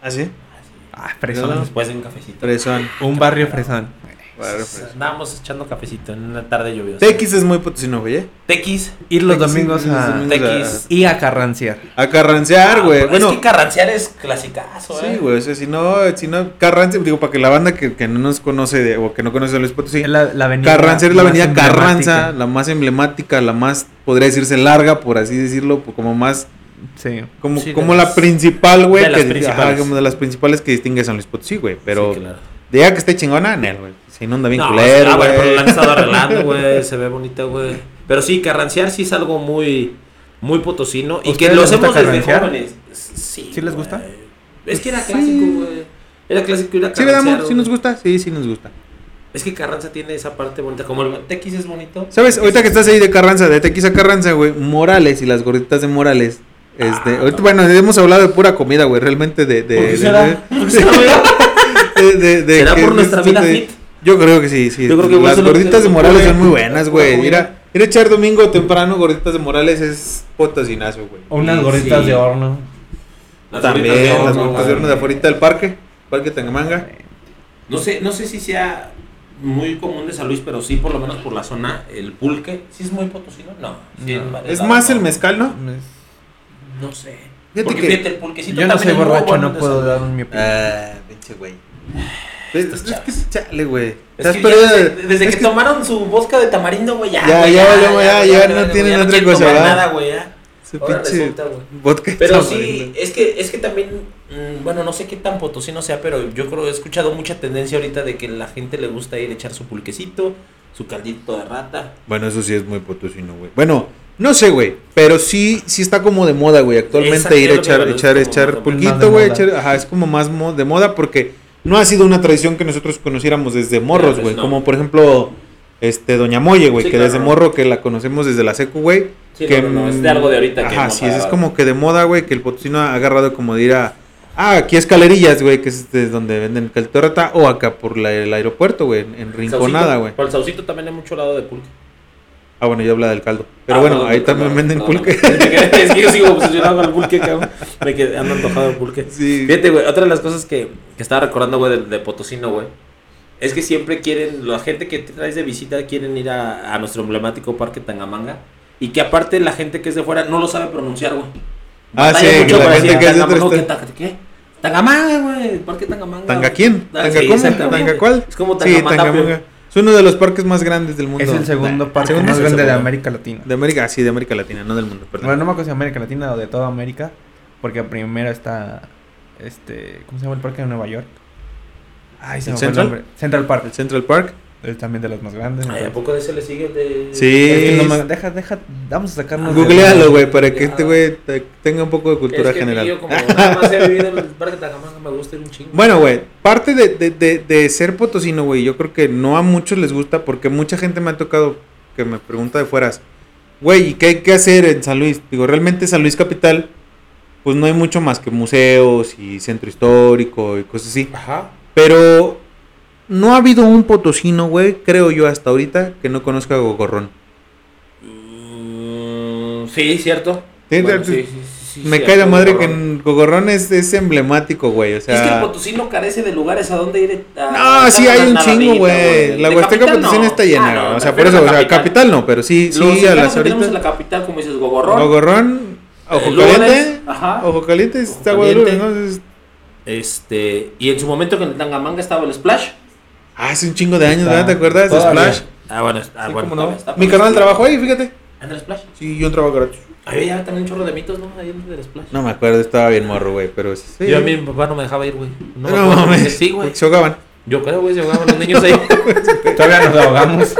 S1: ¿Ah, sí?
S2: Ah,
S1: No.
S2: fresón.
S3: Después de un cafecito.
S1: Fresón.
S2: Un barrio fresón.
S1: Refresco.
S3: Andábamos echando cafecito en una tarde lluviosa.
S1: Tequis es muy potosino, güey. ¿eh?
S3: Tequis.
S2: Ir los
S1: Tequis,
S2: domingos a...
S3: Tequis.
S2: Y a carranciar.
S1: A carrancear,
S3: Ah,
S1: güey. bueno,
S3: Es que carrancear es clasicazo,
S1: sí,
S3: eh.
S1: güey. O sea, si no, si no, Carranza, digo, para que la banda que, que no nos conoce de- o que no conoce a Luis Potosí,
S2: la, la avenida
S1: es la avenida Carranza, la más emblemática, la más, podría decirse larga, por así decirlo, como más,
S2: Sí.
S1: como,
S3: Sí,
S1: como
S3: las-
S1: la principal, güey,
S3: de las
S1: que-
S3: principales.
S1: ajá, como de las principales que distingue a San Luis Potosí, güey, pero
S3: Sí, claro.
S1: de ya que esté chingona, Nel, güey, se inunda bien
S3: No,
S1: culero,
S3: ah, bueno,
S1: güey.
S3: pero la han estado *laughs* arreglando, güey. Se ve bonita, güey. Pero sí, carrancear sí es algo muy, muy potosino. Y que
S2: ¿Ustedes
S3: lo hacemos desde jóvenes. Sí.
S2: ¿Sí les
S3: güey.
S2: gusta?
S3: Es que era
S1: Sí.
S3: clásico, güey. Era clásico ir a
S1: Sí, ¿verdad,
S3: carrancear.
S1: amor? ¿Sí nos gusta? Sí, sí nos gusta.
S3: Es que Carranza tiene esa parte bonita. Como el Tequis es bonito.
S1: ¿Sabes? Ahorita que estás ahí de Carranza, de Tequis a Carranza, güey, Morales y las gorditas de Morales. Este,
S3: Ah,
S1: ahorita,
S3: no.
S1: bueno, hemos hablado de pura comida, güey, realmente de... de
S3: ¿Por qué
S1: de-
S3: será?
S1: de-
S3: ¿Por qué será, güey?
S1: de- de- de
S3: ¿Será
S1: que-
S3: por nuestra
S1: de-
S3: vida
S1: de-
S3: fit?
S1: Yo creo que sí, sí.
S3: Yo creo que
S1: las gorditas de Morales son muy buenas, güey.
S3: lo-
S1: Ir a, echar domingo temprano gorditas de Morales es potosinazo, güey.
S2: O unas gorditas
S3: sí.
S2: de horno.
S3: Las
S1: También,
S3: gorditas de
S1: las gorditas de horno de afuera del parque, Parque Tangamanga.
S3: No sé, no sé si sea muy común de San Luis, pero sí, por lo menos por la zona, el pulque. ¿Sí es muy potosino? No. sí,
S2: No.
S1: Es más
S3: no.
S1: el mezcal, ¿no?
S3: No sé.
S1: Fíjate
S3: Porque
S1: que-
S3: fíjate, el pulquecito
S2: Yo no
S3: también
S2: soy borracho, no puedo dar mi opinión.
S1: Ah, pinche güey. Es, es que chale, güey.
S3: Es que desde,
S1: de-
S3: desde
S1: es
S3: que,
S1: que-
S3: tomaron su vodka de tamarindo, güey, ya.
S1: Ya, ya, ya, ya, ya no tienen
S3: ya
S1: otra cosa,
S3: tomar
S1: ¿verdad?
S3: nada, güey, ya.
S1: Ese
S3: Ahora
S1: pinche
S3: resulta, güey.
S1: vodka
S3: Pero
S1: tamarindo.
S3: sí, es que, es que también, mm, bueno, no sé qué tan potosino sea, pero yo creo, he escuchado mucha tendencia ahorita de que la gente le gusta ir a echar su pulquecito, su caldito de rata.
S1: Bueno, eso sí es muy potosino, güey. Bueno, no sé, güey. Pero sí, sí está como de moda, güey. Actualmente ir a echar, echar, echar pulquito, güey. Ajá, es como más mo- de moda porque no ha sido una tradición que nosotros conociéramos desde morros,
S3: pues
S1: güey.
S3: no.
S1: Como por ejemplo, este, Doña Molle, güey.
S3: Sí,
S1: que
S3: claro.
S1: desde morro que la conocemos desde la secu, güey.
S3: Sí,
S1: que,
S3: no, es de algo de ahorita
S1: Ajá, sí, es como que de moda, güey. Que el potosino ha agarrado como de ir a. Ah, aquí escalerillas, güey, que es este, donde venden caldito de rata. O acá por la- el aeropuerto, güey, en- en Rinconada, güey.
S3: Por el saucito también hay mucho lado de pulque.
S1: Ah, bueno, yo habla del caldo. Pero
S3: Ah,
S1: bueno, ahí también venden pulque.
S3: Es que yo sigo *laughs* obsesionado con el pulque, cabrón. Me quedé, ando antojado de pulque.
S1: Sí.
S3: Fíjate, güey, otra de las cosas que, que estaba recordando, güey, de, de Potosino, güey, es que siempre quieren, la gente que te traes de visita quieren ir a, a nuestro emblemático parque Tangamanga. Y que aparte la gente que es de fuera no lo sabe pronunciar, güey.
S1: Ah, sí,
S3: mucho
S1: la gente que es de otro
S3: ¿qué. Tangamanga, güey, el parque Tangamanga.
S1: ¿Tanga quién?
S3: Ah,
S1: ¿Tanga cómo? ¿Tanga cuál?
S3: Es como.
S1: Tangamanga. Es uno de los parques más grandes del mundo.
S2: Es el segundo
S1: Nah,
S2: parque
S1: segundo
S2: más grande de. América Latina.
S1: De América, sí, de América Latina, no del mundo, perdón.
S2: Bueno, no me acuerdo si de América Latina o de toda América. Porque primero está. Este. ¿Cómo se llama el parque de Nueva York? Ay, se
S1: ¿El
S2: me fue el
S1: Central?
S2: nombre. Central Park.
S1: El Central Park.
S2: Es también de los más grandes.
S3: Ay, ¿A poco de ese le sigue el de.?
S1: Sí.
S2: Es que deja, deja. Vamos a sacarnos.
S1: Googlealo, güey, para que
S3: Ya.
S1: este güey te- tenga un poco de cultura
S3: es que
S1: general.
S3: Yo como nada más he vivido en el parque Tangamanga, me gusta ir un chingo.
S1: Bueno, güey, parte de, de, de, de ser potosino, güey, yo creo que no a muchos les gusta porque mucha gente me ha tocado que me pregunta de fueras, güey, ¿y qué hay que hacer en San Luis? Digo, realmente San Luis Capital, pues no hay mucho más que museos y centro histórico y cosas así.
S3: Ajá.
S1: Pero no ha habido un potosino, güey, creo yo hasta ahorita, que no conozca a Gogorrón.
S3: Mm, sí, cierto.
S1: Sí,
S3: Bueno,
S1: sí,
S3: sí, sí, sí,
S1: Me cae
S3: el
S1: madre que
S3: Gogorrón.
S1: en Gogorrón es, es emblemático, güey, o sea...
S3: es que el potosino carece de lugares a donde ir. a-
S1: No, sí hay un chingo, güey. La Huasteca Potosina
S3: no.
S1: está llena,
S3: Ah, no.
S1: O sea, por eso, o sea, capital no, pero sí,
S3: Los
S1: sí, a las
S3: que
S1: ahorita.
S3: la capital, como dices, Gogorrón.
S1: Gogorrón, Ojo
S3: Eh, Lourdes,
S1: Caliente.
S3: ajá.
S1: Ojo Caliente es
S3: Ojo
S1: agua de Lourdes,
S3: Caliente.
S1: ¿no? Es-
S3: Este, y en su momento que en Tangamanga estaba el Splash.
S1: Ah, hace un chingo de años, ¿verdad? ¿Te acuerdas de
S2: todavía.
S1: Splash?
S3: Ah, bueno, ah,
S1: Sí,
S3: bueno.
S1: cómo no. Mi
S3: sí.
S1: trabajó ahí, fíjate.
S3: ¿En el Splash?
S1: Sí, yo un trabajo gratis.
S3: Había también un chorro de mitos, ¿no? Ahí en el Splash.
S1: No me acuerdo, estaba bien morro, güey, pero sí.
S3: Yo a mí mi papá no me dejaba ir, güey.
S1: No,
S3: No, me
S1: mames.
S3: Sí, güey.
S1: Se ahogaban.
S3: Yo creo, güey, se ahogaban los niños ahí. *laughs*
S2: Todavía nos ahogamos.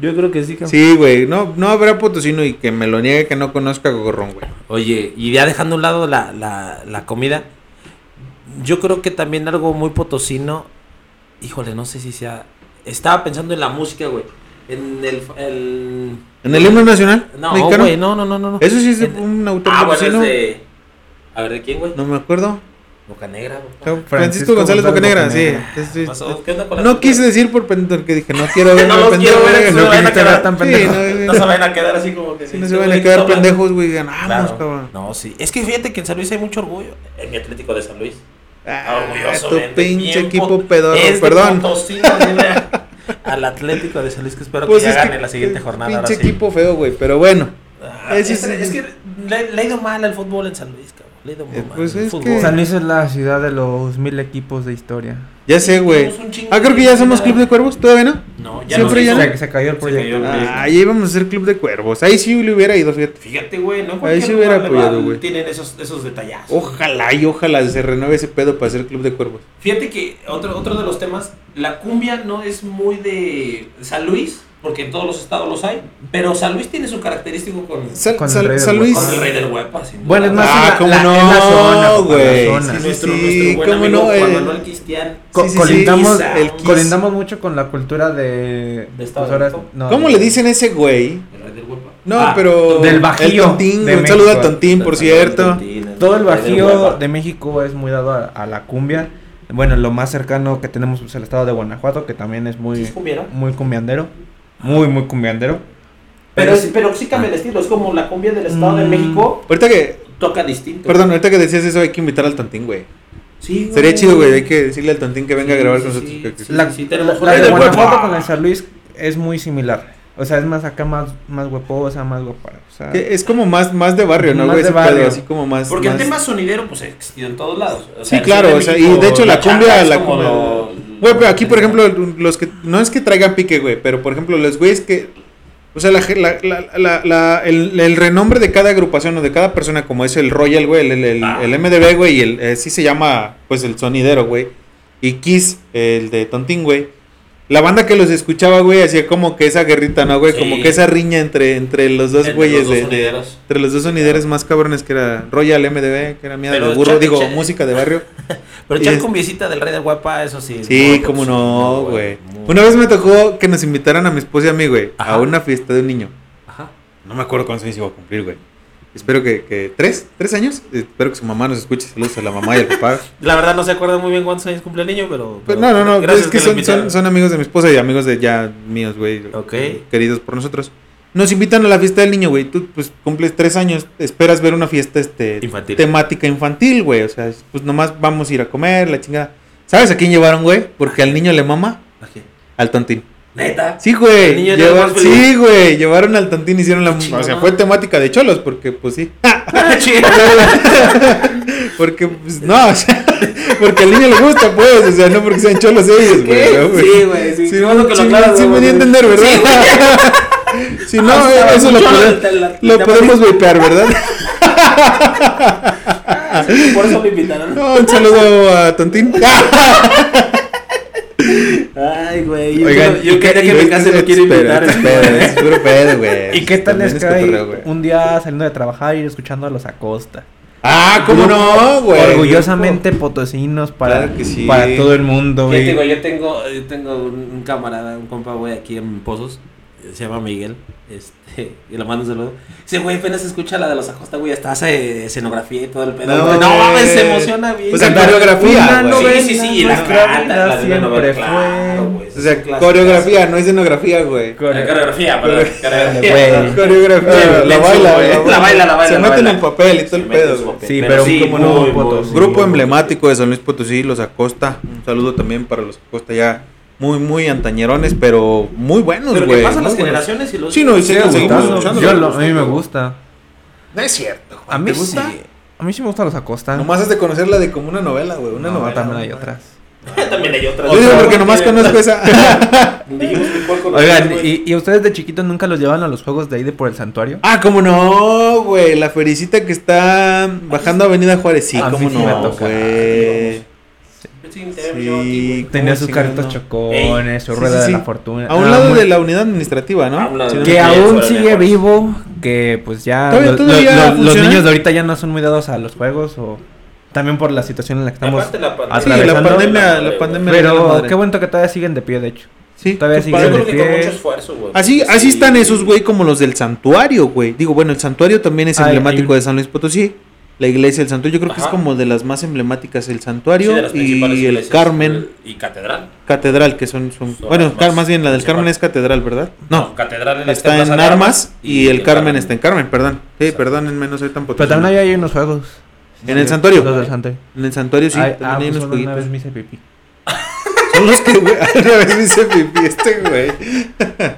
S3: Yo creo que sí, cabrón.
S1: Sí, güey. No, no habrá potosino y que me lo niegue que no conozca a Gogorrón, güey.
S3: Oye, y ya dejando a un lado la, la, la comida, yo creo que también algo muy potosino, híjole, no sé si sea... Estaba pensando en la música, güey. En el... el-
S1: ¿En el himno nacional?
S3: No,
S1: mexicano?
S3: güey, no, no, no, no. no.
S1: Eso sí es de
S3: En-
S1: un autor
S3: Ah, bueno, es de... A ver, ¿de quién, güey?
S1: No me acuerdo.
S3: Boca Negra, papá.
S1: Francisco,
S2: Francisco
S1: González
S2: González
S1: Bocanegra, sí.
S2: Bocanegra.
S1: Sí, sí.
S3: Pasó, ¿Qué onda con la
S1: No quise decir por pendejo que dije, no quiero ver *laughs*
S3: No los quiero ver,
S1: no
S3: se van a quedar
S1: ver
S2: tan
S1: Sí,
S2: pendejos.
S1: no,
S3: No se van a quedar así como que...
S1: Sí, no se van a quedar pendejos, güey. Ganamos,
S3: Claro.
S1: cabrón.
S3: No, sí. Es que fíjate que en San Luis hay mucho orgullo. En mi Atlético de San Luis.
S1: Ah,
S3: Orgulloso.
S1: tu pinche equipo pedorro.
S3: es de
S1: Perdón.
S3: Potosí, *laughs* al Atlético de San Luis, que espero
S1: Pues
S3: que
S1: es
S3: ya
S1: que-
S3: gane la siguiente jornada.
S1: Pinche
S3: ahora sí.
S1: equipo feo, güey. Pero bueno.
S3: Ah, es,
S1: sí-
S3: es que le, le ha ido mal al fútbol en San Luis, cabrón. Le ha ido muy
S1: Eh,
S3: mal.
S1: pues es que-
S2: San Luis es la ciudad de los mil equipos de historia.
S1: Ya sé, güey. Ah, creo que ya somos Club de Cuervos. ¿Todavía no?
S3: No, ya
S1: Siempre
S3: no
S1: ya
S3: se
S2: cayó el
S3: Se
S2: proyecto.
S3: cayó el proyecto.
S1: Ah, ya íbamos a ser Club de Cuervos. Ahí sí le hubiera ido, fíjate.
S3: Fíjate, güey, no
S1: Ahí sí hubiera apoyado, güey.
S3: Tienen esos, esos detallazos.
S1: Ojalá y ojalá se renueve ese pedo para ser Club de Cuervos.
S3: Fíjate que otro, otro de los temas, la cumbia no es muy de San Luis, porque en todos los estados los hay, pero San Luis tiene su característico con,
S2: Con el
S1: Sal-
S2: rey del
S1: San. Luis.
S3: con el rey del huepa.
S2: Bueno, es más,
S1: Ah,
S2: en la-
S1: cómo
S2: la-
S1: no,
S2: en la zona,
S1: güey.
S2: la zona.
S1: Sí, sí,
S3: nuestro,
S1: sí,
S3: nuestro buen amigo
S1: no,
S3: Juan
S1: eh.
S3: Manuel Cristian.
S2: Co-
S1: Sí, sí, sí.
S2: colindamos,
S3: El
S2: colindamos mucho con la cultura de...
S3: ¿De Estado
S2: pues
S3: de
S2: no,
S1: ¿Cómo
S2: de-
S1: le dicen ese güey?
S3: El rey del huepa.
S1: No,
S3: Ah,
S1: pero.
S2: del Bajío
S1: El Tontín,
S2: de
S1: un saludo a Tontín, por cierto.
S2: Todo el bajío de México es muy dado a, a la cumbia. Bueno, lo más cercano que tenemos es el estado de Guanajuato, que también es
S3: ¿Sí
S2: muy,
S3: es cumbiero?
S2: muy cumbiandero. Muy, muy cumbiandero.
S3: Pero, sí- pero sí cambia el estilo, es como la cumbia del Estado de
S2: Mm.
S3: México
S1: Ahorita que.
S3: toca distinto.
S1: Perdón, ahorita que decías eso, hay que invitar al Tontín, güey.
S3: Sí, güey.
S1: Sería chido, güey. Hay que decirle al Tontín que venga a grabar
S3: sí,
S1: con nosotros.
S2: La,
S3: sí, tenemos
S2: la de. Guanajuato con el San Luis es muy similar. O sea, es más acá, más, más hueposa, más guapa. O sea,
S1: es como más, más de barrio, ¿no,
S2: Más
S1: güey?
S2: de barrio.
S1: así como más.
S3: Porque
S1: más-
S3: el tema sonidero, pues, ha existido en todos lados. O
S1: Sí, claro, o sea, y de hecho la cumbia- la
S3: como
S1: cumbia-
S3: lo-
S1: Güey, pero aquí, por ejemplo, los que. No es que traigan pique, güey, pero por ejemplo, los güeyes que. O sea, la, la, la, el, el renombre de cada agrupación o de cada persona, como es el Royal, güey, el, el,
S3: Ah.
S1: el MDB, güey, y el. eh, sí se llama, pues, el sonidero, güey. Y Kiss, el de Tontín, güey. La banda que los escuchaba, güey, hacía como que esa guerrita, ¿no, güey?
S3: Sí.
S1: Como que esa riña entre, entre los dos
S3: Entre
S1: güeyes
S3: los dos
S1: de. Entre los dos sonideros más cabrones que era Royal MDB, que era mía de burro, digo, música de barrio. *laughs*
S3: Pero echar cumbiecita del rey del guapa, eso sí.
S1: Sí, cómo no, güey.
S3: muy-
S1: Una vez me tocó que nos invitaran a mi esposa y a mí, güey, a una fiesta de un niño.
S3: Ajá.
S1: No me acuerdo cuántos años iba a cumplir, güey. Espero que, que ¿tres? ¿Tres años? Espero que su mamá nos escuche. Saludos a la mamá y al papá. *laughs*
S3: La verdad no se acuerda muy bien cuántos años cumple el niño, pero...
S1: Pues
S3: pero
S1: no, no, no. es que
S3: lo
S1: son, son, son amigos de mi esposa y amigos de ya míos, güey.
S3: Ok.
S1: Queridos por nosotros. Nos invitan a la fiesta del niño, güey. Tú, pues, cumples tres años. Esperas ver una fiesta, este...
S3: Infantil.
S1: Temática infantil, güey. O sea, pues nomás vamos a ir a comer, la chingada. ¿Sabes a quién llevaron, güey? Porque al niño le mama
S3: Aquí.
S1: al tontín.
S3: Neta.
S1: Sí, güey.
S3: El niño era
S1: Lleva-
S3: más feliz.
S1: sí, güey. Llevaron al tontín y hicieron la.
S3: Chingón.
S1: O sea, fue temática de cholos, porque pues sí. *laughs*
S3: Chido. *laughs*
S1: porque, pues no, o sea, *laughs* porque al niño le gusta, pues. O sea, no porque sean cholos ellos, güey. ¿no?
S3: Sí, güey, sí.
S1: Sí,
S3: que
S1: sí,
S3: aclaras,
S1: sí me di a entender, ¿verdad? Si no,
S3: Ah, estaba
S1: eso lo, podemos-
S3: la- la-
S1: lo podemos vipear, ¿verdad?
S3: Por eso lo invitaron.
S1: No, un saludo a Tontín.
S3: Ay, güey. Yo,
S2: Oigan,
S3: yo
S2: ¿y qué-
S3: quería que me case lo
S1: es
S3: quiero invitar.
S1: es pedo, es puro pedo, güey. *laughs*
S2: ¿Y qué tal
S1: También
S2: es que hay
S1: cotorreo, güey.
S2: un día saliendo de trabajar y escuchando a los Acosta?
S1: Ah, ¿cómo no, güey?
S2: Orgullosamente potosinos para,
S1: Claro que sí.
S2: para todo el mundo, güey,
S3: yo tengo, yo tengo un, un camarada, un compa, güey, aquí en Pozos. Se llama Miguel. Este, *laughs* y le mando un saludo. Dice, güey, apenas escucha la de los Acosta, güey. Hasta hace escenografía y todo el pedo.
S1: No,
S3: güey. No, mames, se emociona bien.
S1: O sea,
S3: Cantar-
S1: coreografía,
S2: novela,
S3: Sí, sí, sí. Y la canta, la de
S2: siempre
S3: novela,
S2: fue.
S3: claro, güey.
S1: O sea,
S3: es un clásico.
S1: coreografía, no es escenografía, güey.
S3: La coreografía, perdón.
S1: Core-
S3: coreografía.
S2: Güey.
S1: Coreografía, la baila,
S3: güey. La baila, la baila,
S1: Se
S3: la
S1: meten en papel y todo el pedo.
S2: Sí,
S3: Pero
S2: pero cómo no,
S3: muy,
S1: Grupo emblemático de San Luis Potosí, los Acosta. Un saludo también para los Acosta ya muy, muy antañerones, pero muy buenos,
S3: Pero
S1: güey.
S3: que pasan las
S1: buenos.
S3: generaciones y los.
S1: Sí, no, y
S2: Sí,
S1: seguimos.
S2: Yo lo- a mí me gusta.
S1: No es cierto. Juan.
S2: A mí
S1: ¿Te gusta?
S2: sí. A mí sí me gustan los Acosta.
S1: Nomás has de conocerla de como una novela, güey. Una
S2: no,
S1: novela.
S2: también hay otras. *laughs*
S3: También hay otras.
S1: Yo digo porque nomás *laughs* conozco esa. *laughs*
S2: Oigan. ¿y, ¿y ustedes de chiquitos nunca los llevan a los juegos de ahí de por el santuario?
S1: Ah, cómo no, güey. La fericita que está bajando Avenida Juárez. Sí,
S2: A mí
S1: cómo
S2: sí
S1: no, güey.
S3: Sí.
S2: Tenía
S1: ¿cómo
S2: sus carritos
S1: no?
S2: chocones, su
S1: Sí,
S2: rueda
S1: sí,
S2: de la fortuna.
S1: A un
S2: Ah,
S1: lado
S2: muy-
S1: de la unidad administrativa, ¿no?
S3: Un
S2: Que aún sigue
S3: Juárez.
S2: vivo, que pues ya
S1: ¿Todavía-
S2: lo- lo-
S1: todavía
S2: lo- los niños de ahorita ya no son muy dados a los juegos o también por la situación en la que estamos.
S3: La pandemia.
S1: Sí, la
S2: atravesando.
S1: pandemia, la pandemia.
S2: Pero qué bueno que todavía siguen de pie, de hecho.
S1: Sí,
S2: todavía siguen
S1: padre.
S2: De
S3: con
S2: pie.
S3: mucho esfuerzo, güey.
S1: Así, así
S3: sí.
S1: están esos, güey, como los del santuario, güey. Digo, bueno, el santuario también es emblemático
S2: un-
S1: de San Luis Potosí. La iglesia del santuario, yo creo que es
S3: Ajá.
S1: como de las más emblemáticas, el
S3: Sí,
S1: santuario
S3: principales
S1: y el Carmen
S3: Y catedral.
S1: Catedral, que son, son,
S3: Son
S1: bueno,
S3: más
S1: más bien la del. Carmen es catedral, ¿verdad? No,
S3: catedral la que
S1: está en armas y el Carmen está en Carmen, perdón. Sí,
S3: Exacto.
S1: perdónenme, no soy tan
S2: Pero
S1: potente.
S2: también hay, hay unos juegos.
S1: ¿En el santuario?
S2: Los del santuario.
S1: En el santuario sí,
S2: Ay,
S1: también
S2: ah,
S1: hay unos
S2: una vez me hice pipí. *laughs*
S1: Son los que, güey. *laughs* Una vez me hice pipí este, güey. *laughs*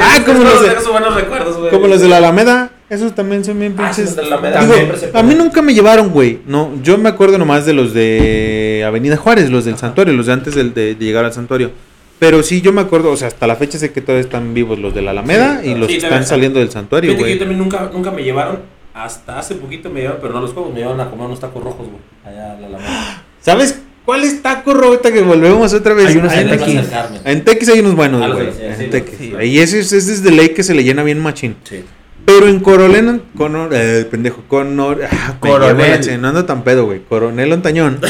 S1: Ah, como los de-
S3: buenos recuerdos, güey.
S1: Como los de la Alameda. Esos también son bien
S3: Ah,
S1: pinches.
S3: los de la Alameda
S1: Digo,
S3: siempre se
S1: a mí nunca me llevaron, güey. No, yo me acuerdo nomás de los de Avenida Juárez, los del santuario, los de antes del- de, de llegar al santuario. Pero sí, yo me acuerdo, o sea, hasta la fecha sé que todavía están vivos los de la Alameda
S3: Sí,
S1: y los
S3: sí,
S1: que están saliendo del santuario,
S3: Fíjate que
S1: güey.
S3: yo también nunca, nunca me llevaron. Hasta hace poquito me llevaron, pero no los juegos, me llevaron a comer unos tacos rojos, güey. Allá a la Alameda.
S1: ¿Sabes cuál es taco rota que volvemos otra vez?
S2: Hay unos
S1: Hay
S2: en
S1: unos-
S2: Tequis.
S1: En Tequis hay unos buenos,
S3: Ah,
S1: güey.
S3: de sí,
S1: En
S3: sí,
S1: Tequis.
S2: sí.
S1: Y ese, es- ese es de ley que se le llena bien machín.
S3: Sí.
S1: Pero en Coronel, con, eh, pendejo, con, ah,
S2: Coronel.
S1: no ando tan pedo, güey. Coronel Ontañón.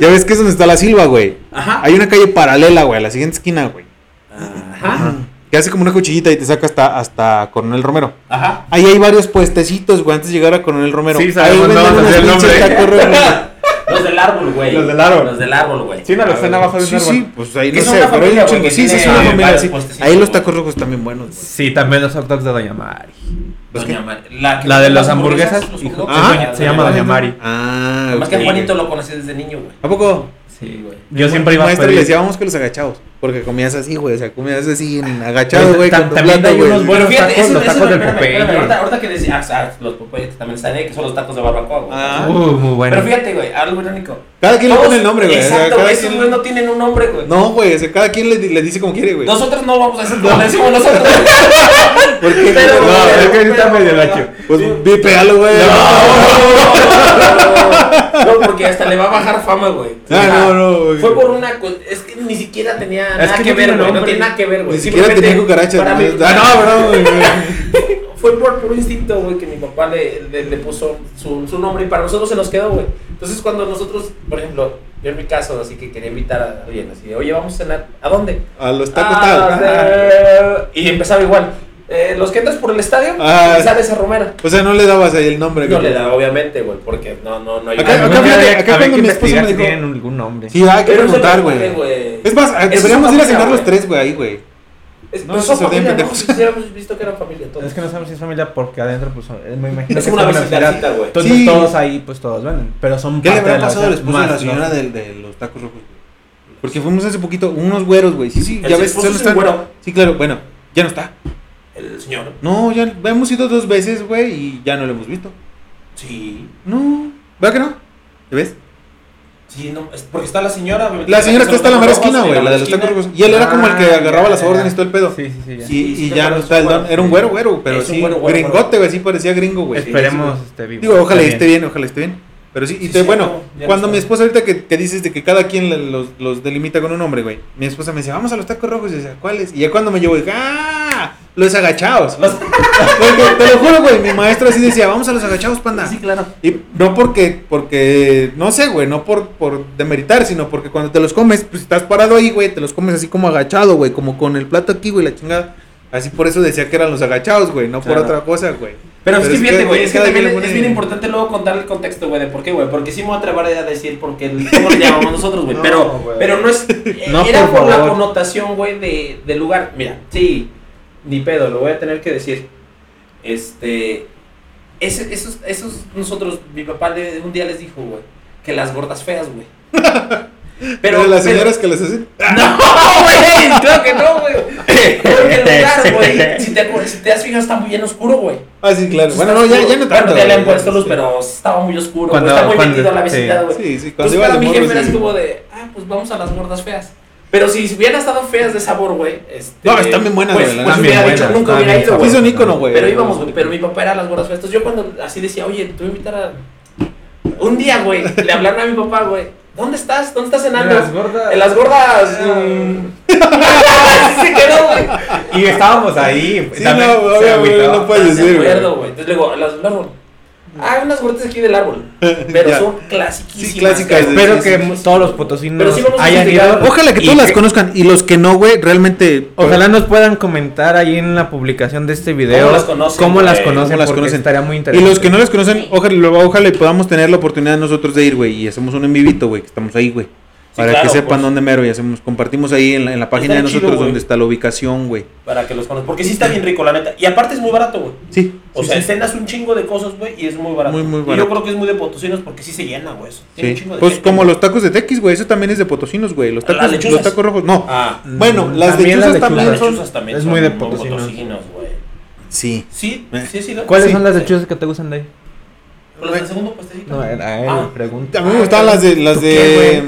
S1: ya ves que es donde está la Silva, güey.
S3: Ajá.
S1: Hay una calle paralela, güey, a la siguiente esquina, güey.
S3: Ajá.
S1: Que hace como una cuchillita y te saca hasta, hasta Coronel Romero.
S3: Ajá.
S1: Ahí hay varios puestecitos, güey, antes de llegar a Coronel Romero.
S2: Sí,
S1: Ahí
S2: sabemos,
S1: venden
S2: no
S1: unos pinches tacos rojos. *laughs*
S3: Los del árbol, güey.
S2: Los del árbol.
S3: Los del árbol, güey.
S2: Sí, no, los están abajo de un
S1: Sí,
S2: árbol.
S1: sí, pues ahí
S3: Que
S1: no
S3: son
S1: sé,
S3: una
S1: pero hay un
S3: familia,
S1: chingo.
S3: güey,
S1: Sí,
S3: que
S1: sí, sí. Ahí los tacos rojos también buenos, güey.
S2: Sí, también los hot dogs de Doña Mari.
S1: Pues
S3: Doña. Mari. La, que
S2: La de las hamburguesas.
S3: Doña-
S2: se llama Doña Mari.
S1: Ah,
S3: Además que
S1: ok.
S3: Juanito lo conocí desde niño, güey.
S1: ¿A poco?
S2: Sí,
S3: güey.
S2: Yo siempre iba a pedir.
S1: decía, vamos que los agachados. Porque comías así, güey. O sea, comías así, en agachado, güey.
S2: Tam-
S1: con tu
S2: también
S1: plato,
S2: hay
S1: güey.
S2: unos buenos tacos,
S3: eso-
S2: los tacos del Popeye.
S3: ahorita, ahorita que decía, ah, ah, los Popeye también están ahí, que son los tacos de barbacoa, güey.
S1: Ah.
S2: Uh, muy bueno.
S3: Pero fíjate, güey, algo irónico.
S1: Cada quien le pone el nombre, güey. o sea,
S3: Exacto,
S1: cada
S3: güey, esos
S1: quien-
S3: güeyes no tienen un nombre, güey.
S1: No, güey. O sea, cada quien le, le dice como quiere, güey.
S3: Nosotros no vamos a hacer como le decimos nosotros.
S1: ¿Por qué?
S3: Pero,
S1: No,
S2: es que ahorita medio lacho.
S1: Pues vipéalo, güey.
S3: No, porque hasta le va a bajar fama, güey.
S1: Ah, no, no, güey.
S3: Fue por una. Es ni siquiera tenía
S2: Es
S3: nada
S2: que
S3: que,
S2: no
S3: ver, güey. No tiene nada que ver, güey.
S1: Ni siquiera tenía cucarachas.
S3: para mí- *laughs*
S1: Ah, no, bro, güey. *laughs*
S3: Fue por puro instinto, güey, que mi papá le, le, le puso su, su nombre y para nosotros se nos quedó, güey. Entonces, cuando nosotros, por ejemplo, yo en mi caso, así que quería invitar a alguien, así de, oye, vamos a cenar, ¿a dónde?
S1: A los tacos
S3: "Ah,
S1: tal.
S3: de-". *laughs* Y empezaba igual. Eh, los que entras por el estadio,
S1: Ah.
S3: y sale esa romera.
S1: O sea, no le dabas ahí el nombre.
S3: No le da, obviamente, güey, porque no, no, no hay
S1: Acá-
S3: nada.
S1: acá fíjate, acá cuando mi esposa me
S2: si
S1: dijo-
S2: tienen algún nombre.
S1: Sí, hay que
S3: Pero
S1: preguntar, güey. Es más, deberíamos ir a cenar los tres, güey, ahí, güey.
S3: Es,
S1: No,
S3: no,
S1: se
S3: son familia, ¿no?
S1: pendejos.
S3: Si hubiéramos visto que eran familia todos.
S2: Es que no sabemos si es familia porque adentro, pues, son- me imagino
S3: Es
S2: que
S3: una
S2: es
S3: vecindadcita, güey.
S2: Entonces
S1: Sí.
S2: todos ahí, pues todos venden. Pero son
S1: ¿Qué le
S2: parte
S1: habrá
S2: de la
S1: pasado esposo de la señora del- de, los tacos rojos? Porque fuimos hace poquito, unos güeros, güey. Sí, sí, ya ves, solo están.
S3: güero.
S1: Sí, claro, bueno, ya no está.
S3: El señor.
S1: No, ya hemos ido dos veces, güey, y ya no lo hemos visto.
S3: Sí.
S1: No, ¿verdad que no? ¿Te ves?
S3: Sí, no, es porque está la señora.
S1: La señora está hasta la mera esquina, güey, la de los
S3: esquina.
S1: tacos rojos. Y él era como el que
S2: Ah,
S1: agarraba las órdenes y todo el pedo.
S2: Sí, sí, sí. ya.
S1: Y,
S3: Sí,
S1: y
S3: sí,
S1: ya no está el don. Era un güero, güero, pero sí,
S3: güero, güero,
S1: gringote, güey, sí parecía gringo, güey.
S2: Esperemos esté vivo.
S1: Digo, ojalá esté bien, ojalá esté bien. Pero sí, y te,
S3: sí,
S1: bueno,
S3: no,
S1: cuando mi esposa ahorita que, que dices de que cada quien los, los delimita con un nombre, güey. Mi esposa me decía, vamos a los tacos rojos. Y yo decía, ¿cuáles? Y ya cuando me llevo, dije, ¡ah! Los agachados. *laughs* Porque, te lo juro, güey, mi maestro así decía, vamos a los agachados, panda.
S3: Sí, claro.
S1: Y no porque, porque, no sé, güey, no por, por demeritar, sino porque cuando te los comes, pues estás parado ahí, güey, te los comes así como agachado, güey, como con el plato aquí, güey, la chingada. Así por eso decía que eran los agachados, güey, no por otra cosa, güey.
S3: Pero, es que fíjate, güey, es que también es, bien importante luego contar el contexto, güey, de por qué, güey. Porque sí me voy a atrever a decir porque cómo le llamamos nosotros, güey. *laughs*
S2: No,
S3: pero,
S2: güey.
S3: pero no es. *laughs*
S2: No,
S3: era
S2: por
S3: por, la connotación, güey, de, del lugar. Mira, sí, ni pedo, lo voy a tener que decir. Este. Ese, esos, esos, nosotros, mi papá le- un día les dijo, güey, que las gordas feas, güey. *laughs*
S1: Pero las
S3: pero-
S1: señoras que les hacen. *laughs*
S3: no, güey, claro que no, güey. Porque el lugar, güey, *laughs* si te, si te das fijas, está muy bien oscuro, güey.
S1: Ah, sí, claro. Bueno, no, ya, ya no tanto.
S3: Bueno, ya le han puesto luz, pero estaba muy oscuro,
S2: Cuando-
S3: está muy
S2: cuando-
S3: metido a la
S2: sí.
S3: vecindad, güey.
S1: Sí, sí, cuando
S3: Entonces,
S1: iba
S3: para mi jefe era
S1: sí.
S3: así como de, ah, pues vamos a las gordas feas. Pero si hubieran estado feas de sabor, güey. Este,
S1: No, están bien buenas,
S3: pues,
S1: güey,
S3: pues
S2: neta.
S3: hubiera dicho,
S2: bien
S3: nunca
S2: buenas,
S3: hubiera ido,
S1: Sí,
S3: güey.
S1: son ícono, güey.
S3: Pero íbamos, güey. Pero mi papá era a las gordas feas. Entonces yo cuando así decía, oye, te voy a invitar a. Un día, güey, le hablaron a mi papá, güey. ¿Dónde estás? ¿Dónde estás cenando?
S2: En las gordas.
S3: En las gordas. mm. *laughs* Así se quedó, güey.
S2: Y estábamos ahí.
S1: Sí,
S2: también
S1: no, no puedes
S3: De
S1: decir, güey.
S3: acuerdo, güey. Entonces le digo, las. Ah, unas gorditas aquí del árbol. *laughs* Pero
S1: Ya.
S3: son clasiquísimas.
S1: Sí, clásicas.
S2: Espero
S1: Sí,
S2: que
S1: sí,
S2: todos los potosinos hayan ido.
S1: Ojalá que
S2: y
S1: todos las conozcan. Y los que no, güey, realmente.
S2: Ojalá nos puedan comentar ahí en la publicación de este video
S3: ¿Cómo las conocen,
S2: cómo las conocen,
S1: cómo las
S2: porque
S1: conocen.
S2: estaría muy
S1: Y
S2: interesante.
S1: los que no las conocen, ojalá, ojalá y podamos tener la oportunidad nosotros de ir, güey. Y hacemos un en vivito, güey, que estamos ahí, güey. para
S3: claro,
S1: que sepan
S3: pues.
S1: dónde mero y hacemos, compartimos ahí en la, en la página de
S3: chido,
S1: nosotros donde está la ubicación, güey.
S3: Para que los conozcan. Porque sí está bien rico, la neta. Y aparte es muy barato, güey.
S1: Sí.
S3: O
S1: Sí,
S3: sea,
S1: sí.
S3: cenas un chingo de cosas, güey, y es muy barato.
S1: Muy, muy
S3: Y yo
S1: barato.
S3: creo que es muy de potosinos porque sí se llena, güey. eso. Tiene un
S1: Sí.
S3: chingo de
S1: Pues
S3: gente,
S1: como los tacos de tequis, güey. Eso también es de potosinos, güey. Los
S3: ¿Las
S1: tacos, los tacos rojos. No.
S3: Ah,
S1: Bueno,
S2: Mm,
S1: las
S2: también
S1: lechuzas
S2: las
S1: también
S3: las
S1: son.
S3: lechuzas también
S2: es
S3: son
S2: muy de potosinos.
S3: güey.
S1: Sí.
S3: Sí,
S1: Eh.
S3: sí, sí.
S2: ¿Cuáles
S1: Sí.
S2: son las lechuzas que te gustan de ahí?
S3: Los del segundo puestecito.
S2: No, a él
S3: Ah.
S2: pregunta.
S1: A mí me gustaban las de. Las
S2: ¿Tú
S1: de.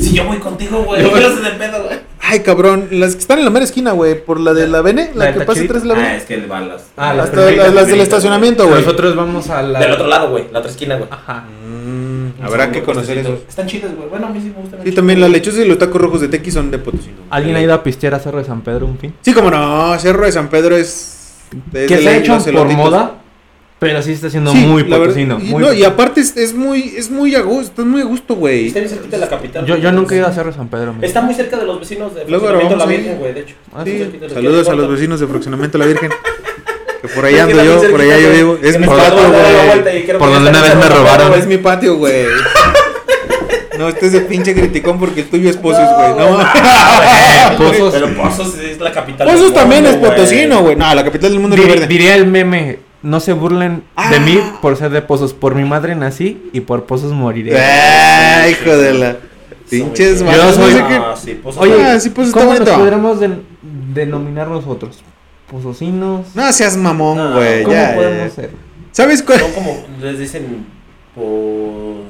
S3: Si *laughs* yo voy contigo, güey.
S2: Yo
S3: ¿Qué
S2: voy-
S3: haces de pedo, güey?
S1: Ay, cabrón. Las que están en la mera esquina, güey. Por la de la Bene.
S2: La
S1: que pasa atrás de la
S3: Ah,
S1: Bene.
S3: es que le van las.
S2: Ah, las
S1: Hasta
S2: primeritas,
S1: las, las del estacionamiento, güey.
S2: Nosotros vamos a la.
S3: Del otro lado, güey. La otra esquina, güey.
S2: Ajá.
S1: Mm, habrá que conocer eso.
S3: Están chidas, güey. Bueno, a mí sí me gustan.
S1: Sí, también las lechuzas y los tacos rojos de tequis son de potosino.
S2: ¿Alguien ha ido a pistear a Cerro de San Pedro un fin?
S1: Sí, como no. Cerro de San Pedro es. de
S2: se ha hecho por moda, pero sí está siendo
S1: Sí,
S2: muy
S1: y,
S2: muy
S1: no, y aparte es, es muy es muy a gusto, estás muy a gusto, güey.
S3: Está bien cerquita de la capital.
S2: Yo, yo nunca he ido a Cerro San Pedro. amigo.
S3: Está muy cerca de los vecinos de
S1: Luego
S3: Fraccionamiento La. Virgen, güey, de hecho.
S2: Ah,
S1: Sí, saludos a los vecinos de Fraccionamiento La Virgen. Que por ahí
S3: Es
S1: ando yo, por allá yo vivo. Es mi
S3: el
S1: patio, güey.
S2: Por donde una vez me robaron.
S1: Es mi patio, güey. No, este es de pinche criticón porque el tuyo es Pozos, güey. No. *laughs*
S2: Pozos.
S3: Pero Pozos es la capital.
S1: Pozos también es potosino, güey. No, la capital del mundo es Verde.
S2: diría el meme, no se burlen
S1: Ah.
S2: de mí por ser de pozos. Por mi madre nací y por pozos moriré.
S1: Ay, hijo de la. Pinches
S3: Yo
S1: no
S2: soy-.
S3: Ah, sí, Pozos.
S2: Oye,
S1: Ah, sí, pues está
S2: ¿cómo nos podremos den- denominar nosotros? ¿Pozosinos?
S1: No seas mamón,
S3: No,
S1: güey.
S2: ¿Cómo
S1: ya,
S2: podemos
S1: ya.
S2: ser?
S1: ¿Sabes cuál?
S3: Son como les dicen poseños,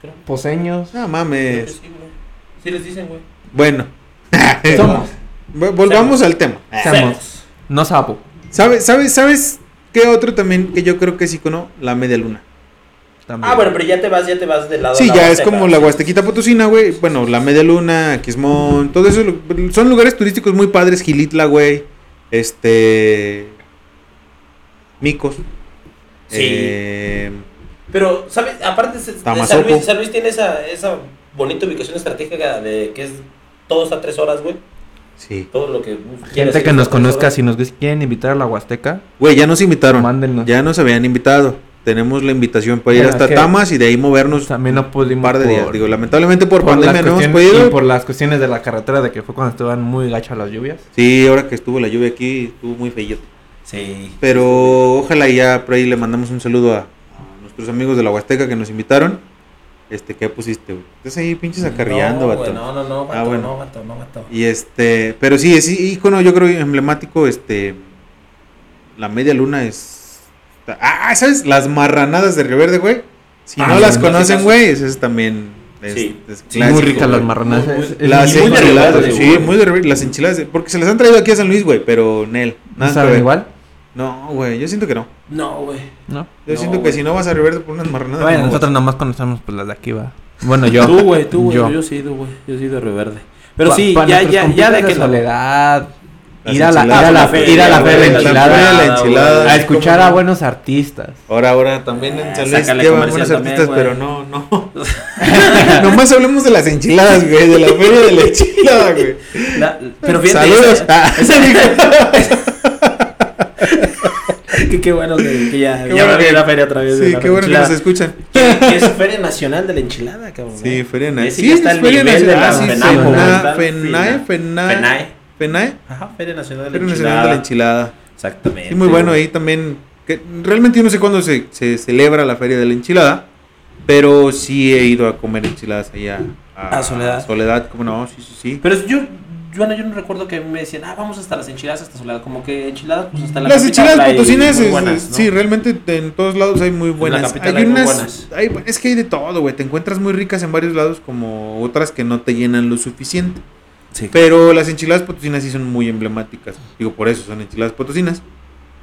S3: creo.
S2: ¿Poseños?
S1: No mames.
S3: Sí, güey. Sí les dicen, güey.
S1: Bueno,
S2: Somos. *laughs*
S1: vo- volvamos al tema.
S2: Somos. No sapo.
S1: ¿Sabes, sabes, sabes qué otro también que yo creo que es icono? La media luna.
S2: También.
S3: Ah, bueno, pero ya te vas, ya te vas del lado
S1: Sí,
S3: de
S1: ya es como la. Huastequita Potosina, güey. Bueno, la media luna, Quismón, todo eso. Son lugares turísticos muy padres. Gilitla, güey. Este. Micos.
S3: Sí.
S1: Eh,
S3: Pero, ¿sabes? Aparte, de- San. Luis, San Luis tiene esa, esa bonita ubicación estratégica de que es todo está a tres horas, güey.
S1: Sí.
S3: Todo lo que
S2: Gente que nos conozca, si nos quieren invitar a la Huasteca,
S1: Güey, ya nos invitaron.
S2: mándenos.
S1: Ya nos habían invitado. Tenemos la invitación para ir
S2: Bueno,
S1: hasta Tamas y de ahí movernos
S2: También no
S1: un
S2: pudimos
S1: par de días. Digo, lamentablemente por,
S2: por
S1: pandemia no hemos podido.
S2: y por las cuestiones de la carretera de que fue cuando estaban muy gachas las lluvias.
S1: Sí, ahora que estuvo la lluvia aquí, estuvo muy feillo.
S3: Sí.
S1: Pero ojalá ya por ahí le mandamos un saludo a, a nuestros amigos de la Huasteca que nos invitaron. Este, ¿qué pusiste, güey? Estás ahí pinches acarreando,
S3: no,
S1: vato.
S3: no, no, no, vato,
S1: Ah, bueno.
S3: no, vato, no, vato.
S1: Y este, pero sí, es icono, yo creo emblemático, este, la media luna es... Ah, ¿sabes? Las marranadas de Río Verde, güey. Si
S3: Ah,
S1: no las conocen, güey, eso es también... Es,
S3: Sí.
S1: es
S2: Sí, muy ricas las.
S3: Muy- muy-
S2: es
S1: Las
S2: muy
S1: enchiladas, sí, muy de las enchiladas, de- porque se las han traído aquí a San Luis, güey, pero Nel,
S2: ¿No
S1: nada
S2: saben igual?
S1: No, güey, yo siento que no.
S3: No, güey.
S2: ¿No?
S1: Yo
S3: No,
S1: siento que si no vas a Río Verde por unas marranadas.
S2: Bueno,
S1: no,
S2: nosotros nada más conocemos pues las de aquí, va. Bueno, yo.
S3: Tú, güey, tú, güey.
S2: Yo.
S3: Yo. sí he ido, güey. Yo sí he ido a Río Verde. Pero
S2: Pa-
S3: sí,
S2: pa
S3: ya, ya, ya de que la-
S2: soledad. Ir a la, ir a la,
S3: la
S2: ir a la enchilada.
S1: de la enchilada.
S2: A escuchar a
S1: no.
S2: buenos artistas.
S1: Ahora, ahora también en
S3: Ah,
S1: San Luis llevan buenos artistas, pero no, no. *laughs* *laughs* Nomás hablemos de las enchiladas, güey, de la feria de la enchilada, güey.
S3: la- pero fíjate.
S1: Saludos. *laughs*
S3: que qué bueno que, que ya,
S1: Qué
S3: ya
S1: bueno
S3: a
S1: que-
S3: la feria otra vez.
S1: Sí, qué bueno que
S3: enchilada.
S1: nos escuchan.
S3: Que- que es Feria Nacional de la Enchilada, cabrón.
S1: Sí,
S3: ¿eh?
S1: Feria Nacional. Sí, es
S3: está al
S1: Feria
S3: nivel de
S1: Nacional.
S3: la
S1: Sí,
S3: FENAE,
S1: FENAE,
S3: FENAE.
S1: FENAE.
S3: Ajá, Feria Nacional de la
S1: Feria
S3: Enchilada.
S1: Nacional de la Enchilada.
S3: Exactamente.
S1: Sí, muy bueno ahí también. Que realmente yo no sé cuándo se, se celebra la feria de la enchilada, pero sí he ido a comer enchiladas allá
S3: A Soledad.
S1: Soledad, como no, sí, sí, sí.
S3: Pero yo, yo, bueno, yo no recuerdo que me decían, ah, vamos hasta las enchiladas, hasta Soledad. Como que enchiladas, pues hasta la
S1: Las enchiladas
S3: hay
S1: potosinas, es-
S3: buenas, ¿no?
S1: sí, realmente en todos lados hay muy buenas.
S3: capital
S1: hay
S3: hay muy
S1: unas,
S3: buenas.
S1: hay- es que hay de todo, güey. Te encuentras muy ricas en varios lados, como otras que no te llenan lo suficiente.
S3: Sí.
S1: Pero las enchiladas potosinas sí son muy emblemáticas. Digo, por eso son enchiladas potosinas.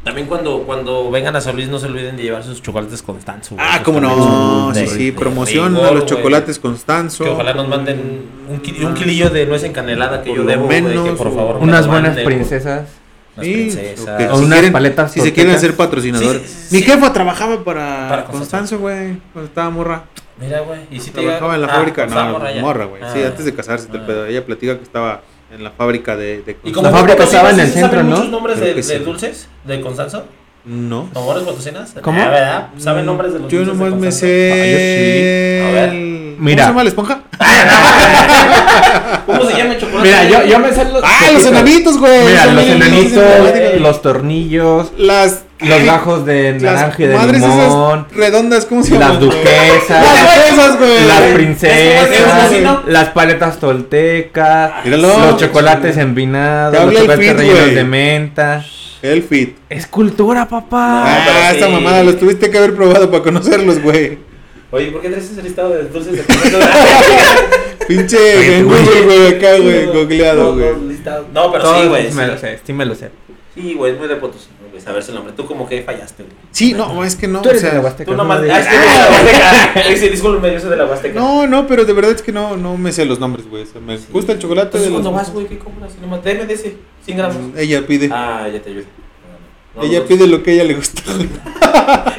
S3: También cuando, cuando vengan a San Luis no se olviden de llevar sus chocolates Constanzo. güey.
S1: Ah, cómo no, sí,
S3: de-
S1: sí,
S3: de
S1: promoción a los
S3: güey.
S1: chocolates Constanzo.
S3: Que ojalá nos manden un, un kilillo de nuez encanelada que
S1: Por
S3: yo debo, güey, que
S1: menos,
S3: por favor.
S2: Unas buenas
S3: manden,
S2: princesas.
S3: Unas
S1: Sí,
S3: princesas.
S1: o que
S2: O
S1: si
S2: unas
S1: quieren-
S2: paletas
S1: Si se quieren hacer patrocinadores.
S3: Sí, sí,
S1: Mi
S3: sí.
S1: jefa trabajaba para,
S3: Para
S1: Constanzo, güey, cuando estaba morra.
S3: Mira, güey. Y si te
S1: Trabajaba en la
S3: ah,
S1: fábrica,
S3: estaba
S1: no,
S3: morra
S1: güey. Sí,
S3: Ah.
S1: antes de casarse,
S3: Ah.
S1: pedo. Ella platica que estaba en la fábrica de, de
S3: ¿Y como
S2: La fábrica estaba en el
S3: ¿sí saben
S2: centro, ¿no?
S3: muchos nombres de,
S1: que
S3: de
S1: sí.
S3: dulces de Constanzo?
S1: No.
S3: ¿Amores potosinas?
S2: ¿Cómo?
S3: Ah, ¿verdad? ¿Saben nombres de los
S1: Yo
S3: dulces de
S1: nomás me
S3: Constanzo?
S1: sé.
S2: Ah.
S3: A ver.
S1: el-
S2: Mira.
S1: ¿Cómo se llama la esponja? *laughs*
S3: ¿Cómo se llama el chocolate?
S2: Mira, yo, yo me sé los.
S1: ¡Ah, los enanitos, güey!
S2: Mira,
S1: Son
S2: los
S1: bien
S2: enanitos, los tornillos.
S1: Las
S2: Los gajos de naranja y de
S1: madres
S2: limón.
S1: esas redondas, ¿cómo se llaman?
S2: Las duquesas.
S1: Las duquesas, güey.
S2: Las princesas. Las paletas toltecas.
S1: Míralo.
S2: Los chocolates envinados.
S1: Te
S2: Los chocolates
S1: fit,
S2: rellenos
S1: güey.
S2: de menta.
S1: El fit.
S2: Es cultura, papá.
S3: Ah,
S1: Ah, esta
S3: sí.
S1: mamada, los tuviste que haber probado para conocerlos, güey.
S3: Oye, ¿por qué traes ese listado de dulces de? *laughs*
S1: Pinche en. Google, güey, acá, güey, googleado, güey.
S3: no, pero
S2: Todos
S3: sí, güey.
S2: Me lo
S3: Sí,
S2: sé, sí me lo sé.
S3: Sí, güey, es muy de Potosí, güey, saberse el nombre. Tú como que fallaste, güey.
S1: Sí, no, es que no,
S2: Tú
S1: o
S2: eres de la
S1: sea,
S2: Huasteca.
S3: Tú
S2: no
S3: nomás. Ah, es que de la Huasteca. *laughs* Sí, discúlpeme, yo soy de la Huasteca.
S1: no, no, pero de verdad es que no, no me sé los nombres, güey. O sea, me gusta el chocolate
S3: Entonces,
S1: de los...
S3: cuando vas, güey, ¿qué compras? Nomás, deme de ese, 100 gramos.
S1: Ella pide,
S3: Ah, ya te ayudo. No,
S1: ella
S3: no,
S1: pide lo que a ella le gusta.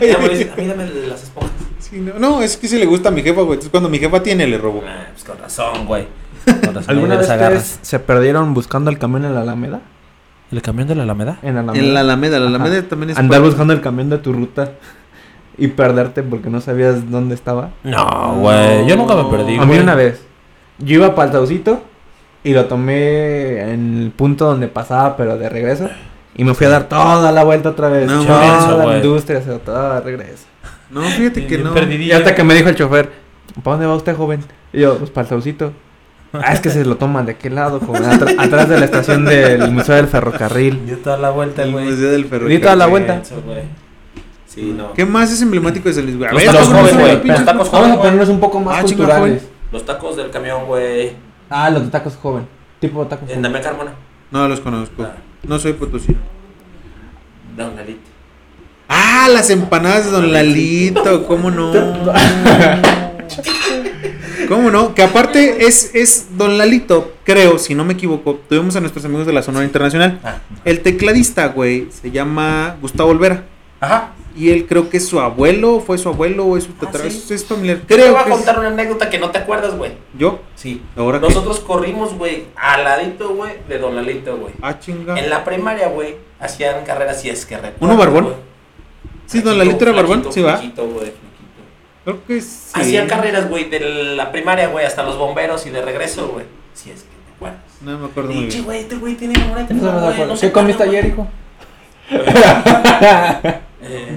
S3: Ella *laughs* me *laughs* dice, a mí dame las esponjas.
S1: Sí, no, no, es que sí le gusta a mi jefa, güey. Entonces cuando mi jefa tiene, le robo.
S3: Ah, pues con razón, güey. Con razón.
S2: ¿Alguna vez ustedes se perdieron buscando el camión en la Alameda?
S3: ¿El camión de la Alameda?
S2: En la Alameda.
S1: En la Alameda, la
S2: Ajá.
S1: Alameda también es...
S2: Andar buscando el camión de tu ruta y perderte porque no sabías dónde estaba.
S3: No, güey, yo nunca me perdí,
S2: a mí una vez. Yo iba para el Saucito y lo tomé en el punto donde pasaba, pero de regreso. Y me fui a dar toda la vuelta otra vez.
S1: No,
S2: toda la industria, o sea, toda de regreso.
S1: No, fíjate que no.
S3: perdidillo.
S2: Y hasta que me dijo el chofer, ¿para dónde va usted, joven? Y yo, pues para el Saucito. Ah, es que se lo toman de qué lado, joven. Atr- atrás de la estación del Museo del Ferrocarril.
S3: Dio toda la vuelta,
S1: El
S3: güey.
S1: museo del ferrocarril.
S2: toda la vuelta.
S3: Eso. Sí, no.
S1: ¿Qué más es emblemático de San Luis, güey? A
S3: Los tacos
S1: ¿cómo
S3: jóvenes, güey.
S1: los
S3: tacos
S2: Vamos a
S3: jóvenes,
S2: ponernos un poco más
S1: Ah,
S2: culturales.
S3: Los tacos del camión, güey.
S2: Ah, los de tacos joven. Tipo tacos
S3: En. Damián Carmona.
S1: No los conozco.
S3: Ah.
S1: No soy potosino.
S3: Don Lalito.
S1: Ah, las empanadas de Don Lalito, ¿cómo no? *laughs* ¿Cómo no? Que aparte es, es Don Lalito, creo, si no me equivoco. Tuvimos a nuestros amigos de la Sonora Internacional.
S3: Ah.
S1: El tecladista, güey, se llama Gustavo Olvera.
S3: Ajá.
S1: Y él creo que es su abuelo, fue su abuelo o es su
S3: Ah,
S1: tatara-
S3: ¿sí?
S1: es, familiar.
S3: Te
S1: Creo
S3: voy a
S1: es-
S3: contar una anécdota que no te acuerdas, güey.
S1: ¿Yo?
S3: Sí.
S1: ¿Ahora qué?
S3: Nosotros corrimos, güey, al ladito, güey, de Don Lalito, güey.
S1: Ah, chinga.
S3: En la primaria, güey, hacían carreras y es que recuerdo,
S1: ¿Uno barbón? Sí, Don Lalito era barbón, sí va. Creo que sí.
S3: Hacían carreras, güey, de la primaria, güey, hasta los bomberos y de regreso, güey. Si es que te acuerdas.
S1: No me acuerdo muy
S3: Pinche,
S1: bien.
S3: güey, este güey tiene memoria de teléfono,
S2: No acuerdo.
S3: no se
S2: ¿Qué comiste ayer, hijo? *laughs*
S3: Eh,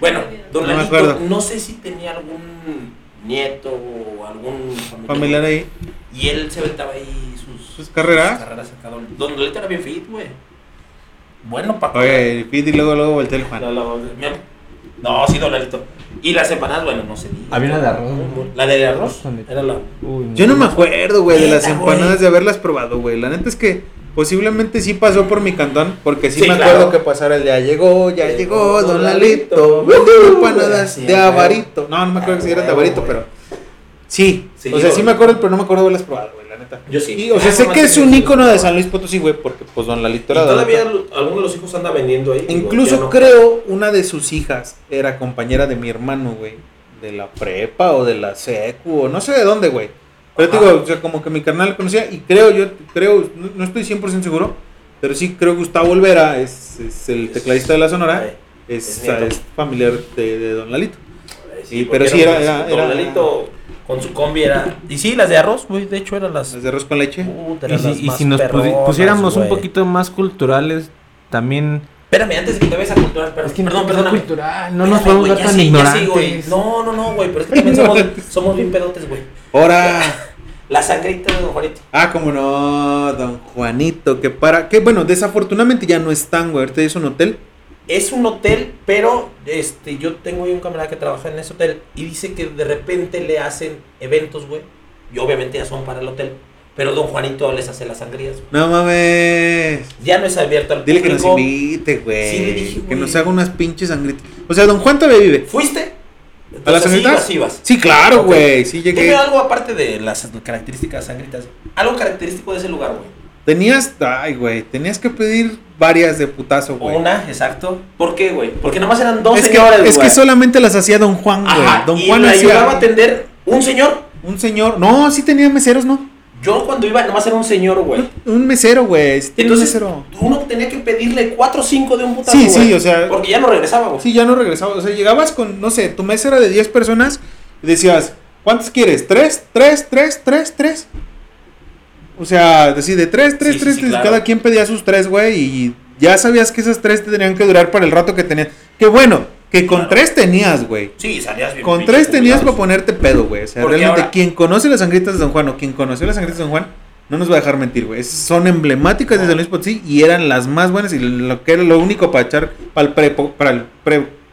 S3: bueno, Don
S1: No me
S3: Lalito,
S1: acuerdo.
S3: no sé si tenía algún nieto o algún
S1: Familiar ahí.
S3: Y él se aventaba ahí sus,
S1: ¿Sus carreras?
S3: sus carreras acá. Don Don Lalito era bien fit, güey. Bueno, para
S1: Oye, Pete y luego, luego volteé el Juan.
S3: No, no, no, sí, Don Lalito. Y las empanadas, bueno, no sé.
S2: Había una de arroz,
S3: La de arroz.
S2: De-
S3: Era la.
S2: Uy,
S1: Yo no me acuerdo, güey, de las
S3: güey.
S1: empanadas de haberlas probado, güey. La neta es que posiblemente sí pasó por mi cantón, porque sí,
S3: Sí,
S1: me
S3: claro.
S1: acuerdo que pasara el ya llegó, ya
S3: Llegó
S1: llegó, don Lalito, empanadas de avarito. No, no me acuerdo si eran de avarito, pero sí.
S3: Sí,
S1: o sea, sí me acuerdo, pero no me acuerdo de haberlas probado, güey, la.
S3: Yo sí.
S1: Y, o sea, sé que es un ícono de. San Luis Potosí, güey, porque pues don era de
S3: todavía alguno de los hijos anda vendiendo ahí. digo,
S1: Incluso
S3: ya no.
S1: creo una de sus hijas era compañera de mi hermano, güey. De la prepa o de la secu o no sé de dónde, güey. Pero te digo, o sea, como que mi carnal conocía y creo, yo creo, no, no estoy 100% seguro, pero sí creo que Gustavo Olvera es, es el tecladista de la Sonora, es,
S3: es
S1: familiar de, de Don Lalito. Sí, pero sí era- era- era-
S3: Lalito con su combi era. Y sí, las de arroz, güey. De hecho, eran las.
S1: Las de arroz con leche.
S3: Puta,
S2: Y
S3: eran
S2: si,
S3: las
S2: y
S3: más
S2: si nos
S3: perronas,
S2: pusiéramos un poquito más culturales, también.
S3: Espérame, antes de que te vayas a cultural, perdón, perdón, perdóname.
S2: cultural, no nos podemos
S3: ya
S2: tan
S3: sí,
S2: ignorantes.
S3: sí, no, no, no, güey, pero es que también somos, *laughs* somos bien pedotes, güey.
S1: Ahora.
S3: La sangrita de Don Juanito.
S1: Ah, como no, don Juanito, que para, que bueno, desafortunadamente ya no están, güey, ahorita es un hotel.
S3: Es un hotel, pero este, yo tengo ahí un camarada que trabaja en ese hotel y dice que de repente le hacen eventos, güey. Y obviamente ya son para el hotel. Pero Don Juanito les hace las sangrías. güey.
S1: No mames.
S3: Ya no es abierto al
S1: Dile que nos invite, güey.
S3: Sí, le dije,
S1: que nos haga unas pinches sangritas. O sea, don Juan todavía vive.
S3: ¿Fuiste?
S1: ¿A las
S3: Entonces, sí
S1: sangritas?
S3: ibas, ibas.
S1: Sí, claro, güey. Sí
S3: Dime
S1: llegué.
S3: algo aparte de las características sangritas. Algo característico de ese lugar, güey.
S1: Tenías, ay, güey, tenías que pedir varias de putazo, güey.
S3: Una, exacto. ¿Por qué, güey? Porque nomás eran dos
S1: Es que,
S3: señores,
S1: es que solamente las hacía don Juan, güey.
S3: Ajá,
S1: Don
S3: y
S1: Juan
S3: me ayudaba a
S1: hacía
S3: atender un señor.
S1: un señor. No, sí tenía meseros, ¿no?
S3: Yo cuando iba, nomás era un señor, güey.
S1: Un mesero, güey.
S3: Entonces,
S1: mesero.
S3: uno tenía que pedirle cuatro o cinco de un putazo,
S1: Sí,
S3: güey.
S1: sí, o sea-
S3: Porque ya no regresaba, güey.
S1: Sí, ya no regresaba. O sea, llegabas con, no sé, tu mesa era de 10 personas y decías, ¿cuántos quieres? ¿Tres? ¿Tres? ¿Tres? ¿Tres? ¿Tres? O sea, decir de tres, tres,
S3: Sí,
S1: tres,
S3: sí,
S1: tres,
S3: claro.
S1: cada quien pedía sus tres, güey, y ya sabías que esas tres te tenían que durar para el rato que tenías. Que bueno, que con
S3: Claro.
S1: tres tenías, güey.
S3: Sí, salías bien.
S1: Con tres tenías para ponerte pedo, güey. O sea,
S3: Porque
S1: realmente,
S3: ahora-
S1: quien conoce las sangritas de Don Juan o quien conoció las sangritas de Don Juan, no nos va a dejar mentir, güey. Son emblemáticas de San Luis Potosí y eran las más buenas y lo que era lo único para echar para el, prepo- para el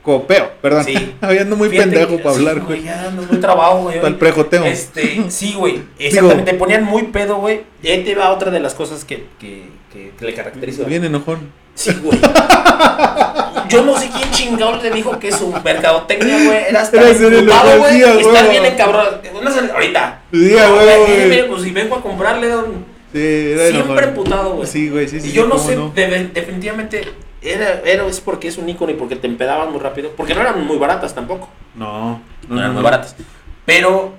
S1: precopeo, perdón.
S3: Sí. *laughs*
S1: Ando muy
S3: Fíjate
S1: pendejo
S3: que-
S1: para
S3: sí,
S1: hablar, güey.
S3: Ya ando muy trabajo, güey.
S1: Para el prejoteo.
S3: Este, sí, güey. Exactamente. Te ponían muy pedo, güey. Y ahí te va otra de las cosas que, que, que, que le caracteriza.
S1: Bien enojón.
S3: Sí, güey. Yo no sé quién chingado le dijo que su mercadotecnia, güey, era emputado,
S1: enojado,
S3: güey.
S1: huevo.
S3: bien encabrón. Ahorita.
S1: Sí, a
S3: No,
S1: huevo,
S3: güey,
S1: güey.
S3: dime, Pues si vengo a comprarle, don-
S1: Sí, era
S3: siempre
S1: enojón.
S3: emputado, güey.
S1: Sí, güey, sí, sí.
S3: y yo no sé, de- definitivamente, era, era, es porque es un icono y porque te empedaban muy rápido. Porque no eran muy baratas tampoco.
S1: No,
S3: No, eran muy baratas. Pero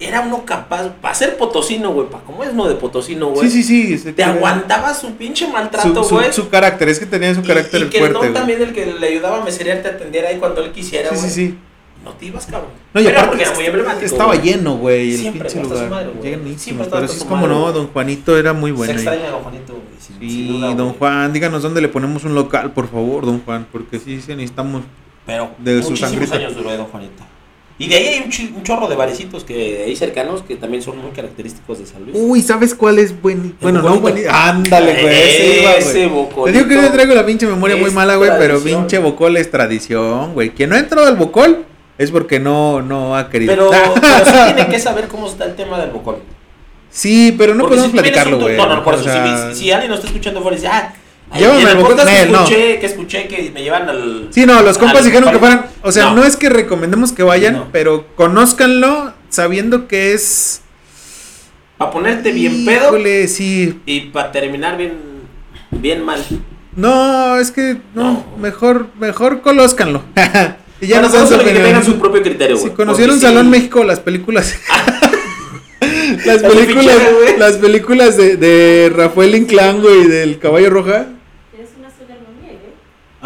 S3: era uno capaz, para ser potosino, güey, para como es uno de potosino, güey.
S1: Sí, sí, sí. se
S3: Te aguantaba su pinche maltrato,
S1: su,
S3: güey.
S1: su carácter, es que tenía su
S3: Y-
S1: carácter
S3: y, que
S1: fuerte,
S3: no también el que le ayudaba a meserear te atendiera ahí cuando él quisiera,
S1: Sí,
S3: güey.
S1: sí, sí.
S3: No te ibas, cabrón.
S1: No, y
S3: Era
S1: aparte
S3: porque era muy emblemático.
S1: estaba
S3: güey.
S1: lleno, güey, el
S3: Siempre,
S1: pinche lugar.
S3: madre, güey.
S1: Llenísimo,
S3: Siempre
S1: pero sí es como
S3: madre,
S1: no, don Juanito era muy bueno.
S3: Se extraña a don Juanito, güey. Sin- sin
S1: Sí,
S3: duda,
S1: don. Juan, díganos dónde le ponemos un local, por favor, don Juan, porque sí, sí necesitamos.
S3: Pero
S1: de su sangrita.
S3: años duró don Juanito. Y de ahí hay un, chorro de barecitos que ahí cercanos que también son muy característicos de San Luis.
S1: Uy, ¿sabes cuál es buen? Bueno, no buen. Ándale, güey, ese iba,
S3: Ese bocolito.
S1: Te digo que yo traigo la pinche memoria muy mala, güey, pero pinche bocol es tradición, güey. Quien no ha entrado al bocol es porque no, no ha querido.
S3: Pero, pero sí *laughs* tiene que saber cómo está el tema del bocol.
S1: Sí, pero no
S3: Porque
S1: podemos
S3: si
S1: platicarlo, güey.
S3: No, no, por
S1: O
S3: eso.
S1: sea,
S3: si, si alguien nos está escuchando fuera y dice, ah, ay,
S1: Llévame al
S3: podcast que
S1: no.
S3: escuché, que escuché que me llevan al.
S1: Sí, no, los compas dijeron que fueran. O sea, no,
S3: No.
S1: es que recomendemos que vayan,
S3: No.
S1: pero conózcanlo sabiendo que es.
S3: Para ponerte bien pedo
S1: Híjole, sí.
S3: y para terminar bien, bien mal.
S1: No, es que no, mejor, mejor conózcanlo. *laughs* y ya
S3: Bueno,
S1: nos
S3: y que tengan su propio criterio,
S1: Si
S3: güey.
S1: conocieron
S3: Porque
S1: Salón
S3: sí,
S1: México, las películas. *laughs* las películas, las películas de, de Rafael Inclán, güey, del Caballo Roja.
S4: Tienes una sugar mami, ¿eh?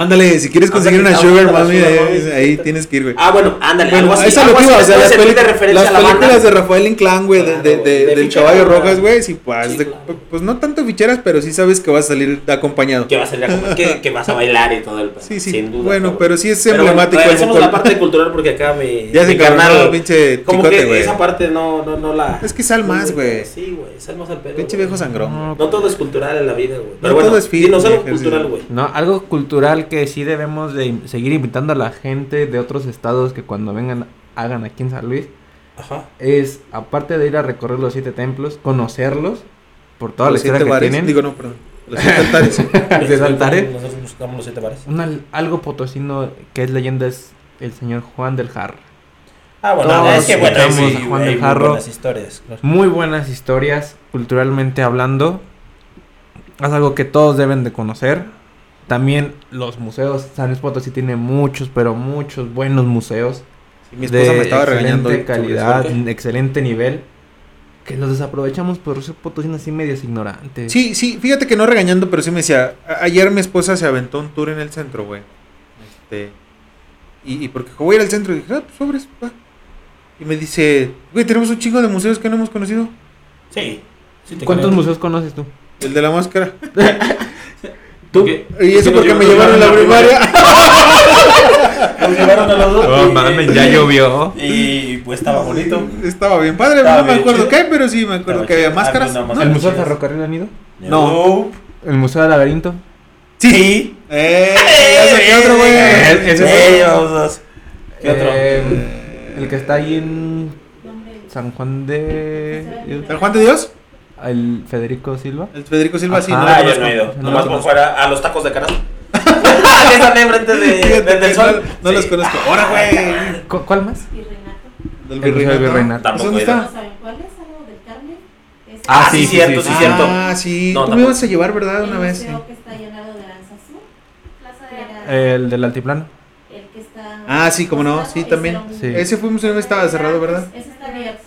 S1: Ándale, si quieres conseguir
S3: Ándale,
S1: una Sugar Mami,
S3: Sugar
S1: ahí,
S3: Mami,
S1: ahí
S3: sí.
S1: tienes que ir, güey.
S3: Ah, bueno, ándale,
S1: Bueno,
S3: algo así.
S1: eso es lo que iba, o sea, las, peli-
S3: de referencia
S1: las
S3: a la banda.
S1: películas de Rafael Inclán, güey, de, de,
S3: Claro,
S1: de-
S3: de
S1: del Caballo. Rojas, güey, sí, pues,
S3: Sí,
S1: de-
S3: claro.
S1: pues no tanto ficheras, pero sí sabes que vas a salir acompañado.
S3: Que va a salir a comer, que, que vas a bailar y todo el
S1: Sí, sí,
S3: Sin duda.
S1: bueno, pero sí es
S3: Pero bueno,
S1: emblemático
S3: a
S1: bocol.
S3: la parte cultural porque acá me.
S1: Ya se encabronó, pinche
S3: Como
S1: ticote,
S3: que
S1: güey.
S3: esa parte no, no, no la.
S1: Es que sal más, güey.
S3: Sí, güey, sal más al pedo.
S1: Pinche viejo sangrón.
S2: No,
S3: No todo es cultural en la vida, güey. Pero
S1: No
S3: bueno,
S1: todo es fit,
S3: dinos algo cultural, güey.
S2: No, algo cultural que sí debemos de seguir invitando a la gente de otros estados que cuando vengan hagan aquí en San Luis
S3: Ajá.
S2: es aparte de ir a recorrer los siete templos, conocerlos por toda
S1: Los
S2: la historia
S1: siete
S2: que
S1: bares,
S2: tienen.
S1: Digo, no, perdón. Los siete *laughs* altares.
S3: Nosotros buscamos los siete bares.
S2: Una- algo potosino que es leyenda es el señor Juan del Jarro.
S3: Ah, bueno,
S2: Todos
S3: es que bueno,
S2: escuchamos
S3: sí,
S2: a Juan del
S3: muy
S2: Jarro.
S3: buenas historias. claro.
S2: Muy buenas historias, culturalmente hablando. Es algo que todos deben de conocer. También los museos. San Luis Potosí tiene muchos, pero muchos buenos museos.
S1: Sí, mi esposa
S2: de
S1: me estaba regañando.
S2: excelente
S1: eso.
S2: calidad, excelente nivel. Que los desaprovechamos por ser potosinos así medios ignorantes.
S1: Sí, sí, fíjate que no regañando, pero sí me decía, ayer mi esposa se aventó un tour en el centro, güey. Este, y, y porque voy a ir al centro, y dije, ah, pues sobres, va. Y me dice, güey, tenemos un chingo de museos que no hemos conocido.
S3: Sí. sí te
S2: ¿Cuántos
S3: creo.
S2: museos conoces tú?
S1: El de la máscara. *laughs*
S2: ¿Tú?
S3: ¿Qué?
S1: Y eso
S3: Sí,
S1: porque me llevaron a la primaria. *laughs*
S3: Nos llevaron a los dos.
S2: Oh, mames, ya llovió.
S3: Y pues estaba bonito.
S1: Estaba bien padre,
S3: Estaba
S1: no me acuerdo
S3: chido.
S1: qué, pero sí me acuerdo
S3: Estaba
S1: que había
S3: chido.
S1: máscaras.
S2: ¿El Museo del. Ferrocarril han ido?
S1: No.
S2: ¿El Museo del Laberinto?
S1: Sí. Eh, saqué otro, güey.
S2: Eh,
S3: Eh. ¿Qué otro?
S2: Eh, el que está ahí en. San Juan de...
S1: ¿El Juan de Dios?
S2: El Federico Silva.
S1: El Federico Silva, sí,
S2: Ajá.
S1: no
S3: Ah, yo no he ido.
S2: No
S3: Nomás por fuera a los tacos de canasta. que están enfrente de,
S1: Fíjate
S3: de- del sol.
S1: No, no los
S3: Sí.
S1: conozco. Ahora, güey.
S2: ¿Cu- ¿Cuál más?
S4: Virreinato.
S1: Del
S2: El Virreinato.
S1: ¿Eso ¿Dónde
S3: Tampoco.
S4: ¿No
S1: está?
S4: cuál es? ¿Algo del Carmen?
S3: Ah,
S2: sí,
S3: sí,
S2: sí,
S3: cierto,
S2: sí,
S3: sí,
S2: sí.
S3: cierto.
S1: Ah, sí.
S3: No,
S1: Tú me ibas a llevar, ¿verdad? Una
S4: el
S1: vez. sí.
S4: museo que está lado de. Plaza de
S2: El del Altiplano.
S4: El que está...
S1: Ah, sí, cómo no, sí,
S4: Ese
S1: también.
S2: Sí.
S1: Ese fuimos vez, estaba cerrado, ¿verdad?
S4: Ese está abierto.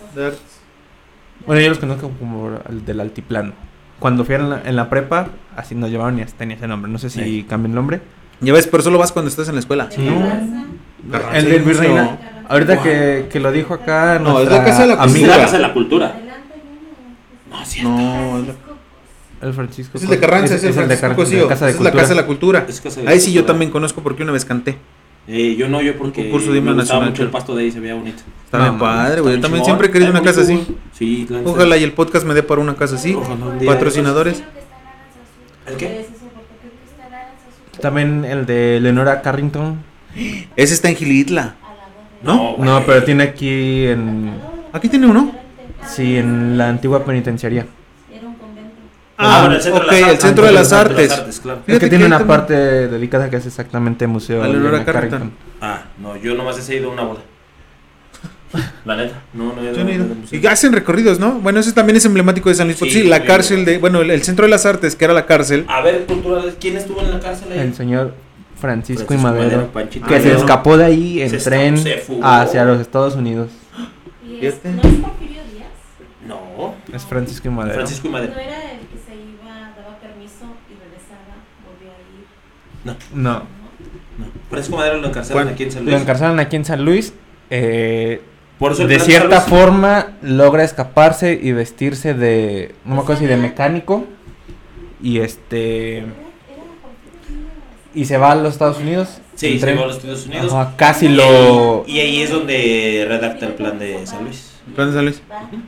S2: Bueno, yo los conozco como el del Altiplano. Cuando fui en la, en la prepa, así nos llevaron y hasta tenía ese nombre. No sé si
S3: Sí.
S2: cambió el nombre.
S1: Ya ves, pero solo vas cuando estás en la escuela.
S2: Sí.
S4: Carranza.
S1: Carranza.
S2: El del
S1: mucho.
S2: Virreinato. Ahorita
S3: Wow.
S2: que, que lo dijo acá
S1: No, es la Casa de la
S3: Es
S2: amiga.
S3: la casa de la cultura. No, es cierto.
S1: No, es la-
S2: El Francisco.
S1: Es el de Carranza, es, el Francisco
S2: Car-
S1: Cosío.
S2: de Casa de
S1: es la
S2: Cultura.
S1: Casa de la Cultura.
S3: Es Casa de
S1: Ahí sí yo
S3: Cultura.
S1: también conozco porque una vez canté.
S3: Eh, yo no, yo porque
S1: concurso de
S3: me gustaba mucho el pasto de ahí, se veía bonito.
S1: Está
S2: No,
S1: bien
S2: mames,
S1: padre, güey. Yo también
S3: chingón.
S1: siempre he querido una casa así.
S3: Sí, la neta.
S1: Ojalá y el podcast me dé para una casa así.
S3: Ojalá.
S1: Patrocinadores.
S3: ¿El qué?
S2: También el de Leonora Carrington.
S1: Ese está en Gilitla. ¿No?
S3: güey.
S2: No, pero tiene aquí en.
S1: Aquí tiene uno.
S2: Sí, en la antigua penitenciaría.
S4: Convento.
S1: Ah,
S3: bueno, el centro de
S1: ok,
S3: las
S1: el
S3: artes.
S1: centro de las
S3: Ah,
S1: artes.
S3: claro.
S2: Es que tiene
S1: que
S2: una
S1: también-
S2: parte dedicada que es exactamente museo.
S1: A Leonora
S2: Leonora
S1: Carrington.
S3: Ah, no, yo nomás he ido a una boda. La neta. No, no he
S1: Yo no he ido. Y hacen recorridos, ¿no? Bueno, ese también es emblemático de San Luis
S3: Sí,
S1: Potosí. la
S3: sí.
S1: cárcel de. Bueno, el, el centro de las artes, que era la cárcel.
S3: A ver, culturales, ¿quién estuvo en la cárcel ahí?
S2: El señor Francisco, y
S3: Francisco
S2: Madero.
S3: Madero, Panchito
S2: que se escapó de ahí en
S3: Se
S2: tren
S3: se
S2: hacia los Estados Unidos. *gasps*
S4: Y es,
S1: Fíjate.
S4: ¿No es Porfirio Díaz?
S3: No,
S2: Es Francisco y Madero.
S3: Francisco y Madero.
S4: No era el que se iba, daba permiso y regresaba, volvía a ir.
S2: No.
S4: ¿no?
S3: No. Francisco Madero lo encarcelaron
S1: ¿Cuál?
S3: aquí en San
S2: Lo
S3: Luis.
S2: encarcelaron aquí en San Luis. eh,
S3: Por eso el
S2: de cierta
S3: Luis-
S2: forma logra escaparse y vestirse de. No me acuerdo si de mecánico. Y este. Y se va a los Estados Unidos.
S3: Sí, se va a los Estados Unidos.
S2: Ajá, casi
S3: Y
S2: lo.
S3: ahí- Y ahí es donde redacta el plan de San Luis.
S1: Plan de San Luis.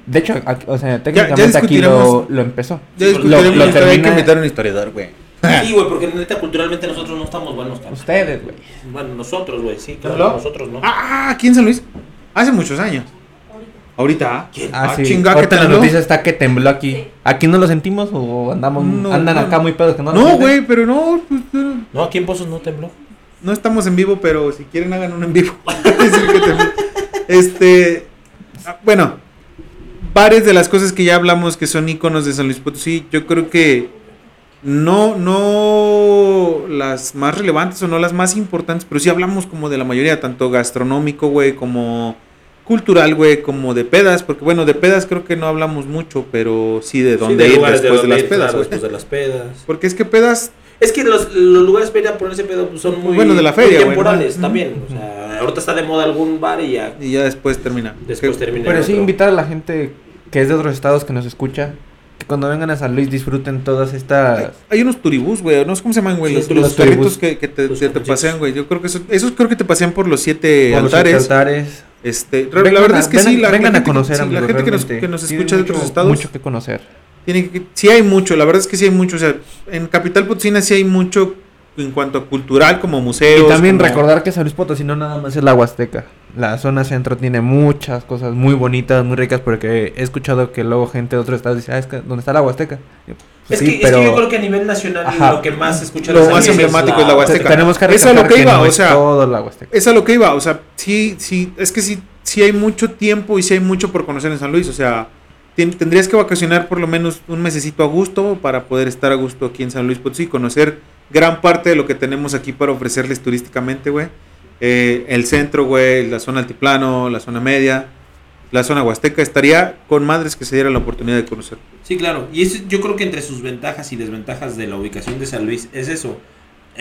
S2: De hecho, aquí- o sea, técnicamente aquí
S1: discutiremos.
S2: lo, lo empezó.
S1: Ya discutiremos
S2: lo- lo
S1: Hay que
S2: termina-
S1: invitar a un historiador, güey. *laughs*
S3: Sí, güey, porque neta culturalmente nosotros no estamos buenos, cabrón.
S2: Ustedes, güey.
S3: Bueno, nosotros, güey, sí, claro,
S1: ¿Tembló?
S3: nosotros no.
S1: Ah, aquí en San Luis. Hace muchos años. ¿Ahorita?
S3: ¿Quién?
S2: Ah,
S1: Ah,
S2: sí.
S1: chinga,
S2: Ahorita
S1: ¿que
S2: en la noticia está que tembló aquí. ¿Aquí no lo sentimos o andamos
S1: No,
S2: andan
S1: no.
S2: acá muy pedos que no lo
S1: No, güey, pero no. pues,
S3: No, aquí en Pozos no tembló.
S1: No estamos en vivo, pero si quieren hagan uno en vivo. *laughs* Este. ah, Bueno, varias de las cosas que ya hablamos que son iconos de San Luis Potosí, yo creo que no, no las más relevantes o no las más importantes, pero sí hablamos como de la mayoría, tanto gastronómico, güey, como cultural, güey, como de pedas, porque bueno, de pedas creo que no hablamos mucho, pero sí de dónde
S3: Sí,
S1: ir después de, las
S3: ir,
S1: pedas,
S3: claro,
S1: güey.
S3: después de las pedas.
S1: Porque es que pedas,
S3: Es que los, los lugares para ir a ponerse pedo pues, son muy,
S1: Bueno, de la feria,
S3: temporales también. O sea, ahorita está de moda algún bar y ya
S1: y ya después termina.
S3: después
S1: Que-
S3: termina.
S2: Pero sí invitar a la gente que es de otros estados que nos escucha, cuando vengan a San Luis disfruten todas estas...
S1: hay unos turibús, güey, no sé cómo se llaman, güey,
S3: Sí,
S1: los,
S3: los
S1: los
S2: turibús.
S1: carritos que, que te, te pasean, güey. Yo creo que eso- esos creo que te pasean por los siete
S2: por los
S1: altares.
S2: altares.
S1: Este,
S2: Vengan
S1: la verdad
S2: a-
S1: es que
S2: vengan-
S1: sí, la, la
S2: vengan a
S1: gente
S2: conocer
S1: sí, la
S2: amigos,
S1: gente que nos, que nos escucha de
S2: mucho-
S1: otros estados
S2: Mucho que conocer.
S1: tiene que, sí hay mucho, la verdad es que sí hay mucho, o sea, en Capital Potosina sí hay mucho en cuanto a cultural como museos.
S2: Y también
S1: como-
S2: recordar que San Luis Potosí no nada más es la Huasteca. La zona centro tiene muchas cosas muy bonitas, muy ricas, porque he escuchado que luego gente de otros estados dice, ah, es que ¿dónde está la Huasteca? Y pues
S3: Es,
S2: sí,
S3: que, es que yo creo que a nivel nacional
S2: Ajá.
S3: lo que más se escucha
S1: Lo más emblemático es la
S2: te-
S1: Huasteca.
S2: tenemos que
S1: Es a lo que iba,
S2: no
S1: o
S2: es
S1: sea,
S2: todo la Huasteca.
S1: Es a lo que iba, o sea, sí, sí, es que sí, sí hay mucho tiempo y sí hay mucho por conocer en San Luis, o sea, tendrías que vacacionar por lo menos un mesecito a gusto para poder estar a gusto aquí en San Luis Potosí, conocer gran parte de lo que tenemos aquí para ofrecerles turísticamente, güey. Eh, el centro, güey, la zona altiplano, la zona media, la zona huasteca, estaría con madres que se diera la oportunidad de conocer.
S3: Sí, claro. Y eso, yo creo que entre sus ventajas y desventajas de la ubicación de San Luis es eso.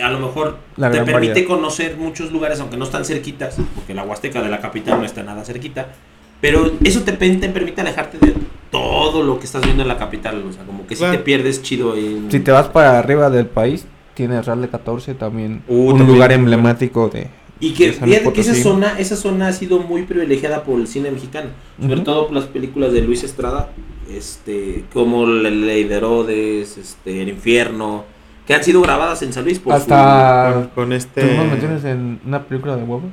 S3: A lo mejor
S2: La
S3: te permite
S2: variedad.
S3: conocer muchos lugares, aunque no están cerquitas, porque la Huasteca de la capital no está nada cerquita. Pero eso te, te permite alejarte de todo lo que estás viendo en la capital. O sea, como que si te pierdes chido. En...
S2: Si te vas para arriba del país, tienes Real de 14 también.
S1: Uh,
S2: un
S1: también.
S2: lugar emblemático de...
S3: Y que fíjate que esa zona, esa zona ha sido muy privilegiada por el cine mexicano. Sobre
S2: Ujú.
S3: todo por las películas de Luis Estrada, este, como La Ley de Herodes, este, El Infierno, que han sido grabadas en San Luis por su-
S2: Hasta...
S1: con, con este...
S2: ¿Tuvimos menciones en una película de huevo?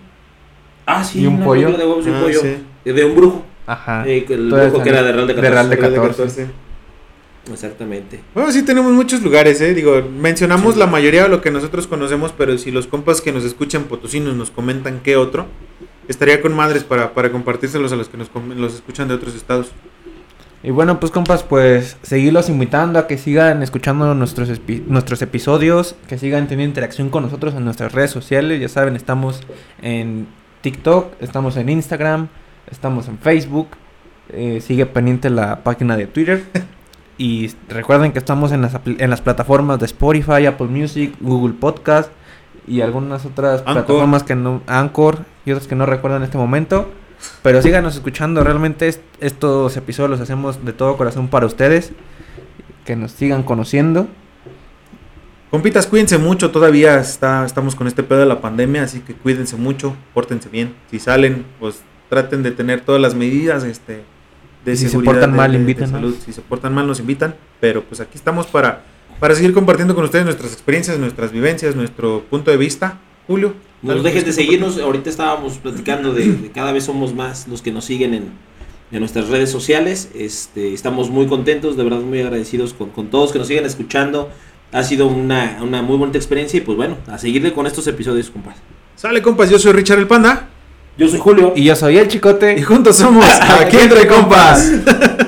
S3: Ah, sí,
S2: ¿Y un
S3: una
S2: pollo?
S3: película de huevos y un
S1: Ah,
S3: pollo.
S1: sí.
S3: De un brujo.
S2: Ajá.
S3: Eh, el
S2: Todo
S3: brujo que era de Real de
S2: de Real de
S3: 14.
S2: 14.
S3: Exactamente.
S1: Bueno, sí tenemos muchos lugares, ¿eh? Digo, mencionamos
S3: Sí.
S1: la mayoría de lo que nosotros conocemos, pero si los compas que nos escuchan potosinos nos comentan qué otro, estaría con madres para, para compartírselos a los que nos los escuchan de otros estados.
S2: Y bueno, pues compas, pues seguirlos invitando a que sigan escuchando nuestros, nuestros episodios, que sigan teniendo interacción con nosotros en nuestras redes sociales. Ya saben, estamos en TikTok, estamos en Instagram, estamos en Facebook. eh, sigue pendiente la página de Twitter. *laughs* y recuerden que estamos en las, en las plataformas de Spotify, Apple Music, Google Podcast y algunas otras
S1: Anchor.
S2: plataformas que no... Anchor y otras que no recuerdo en este momento. Pero síganos escuchando, realmente est- estos episodios los hacemos de todo corazón para ustedes. que nos sigan conociendo.
S1: Compitas, cuídense mucho, todavía está, estamos con este pedo de la pandemia, así que cuídense mucho, pórtense bien. Si salen, pues traten de tener todas las medidas este, de
S2: Si se portan
S1: de-
S2: mal,
S1: de- salud. Si se portan mal, nos invitan, pero pues aquí estamos para, para seguir compartiendo con ustedes nuestras experiencias, nuestras vivencias, nuestro punto de vista. Julio.
S3: No
S1: ¿algo
S3: nos dejes de seguirnos. Ahorita estábamos platicando de, de cada vez somos más los que nos siguen en, en nuestras redes sociales. Este, estamos muy contentos, de verdad muy agradecidos con, con todos que nos siguen escuchando. Ha sido una, una muy bonita experiencia y pues bueno, a seguirle con estos episodios, compas.
S1: Sale, compas, yo soy Richard el Panda
S3: Yo soy Julio.
S2: Y yo soy el chicote.
S1: y juntos somos *laughs* Aquí Entre Compas. *laughs*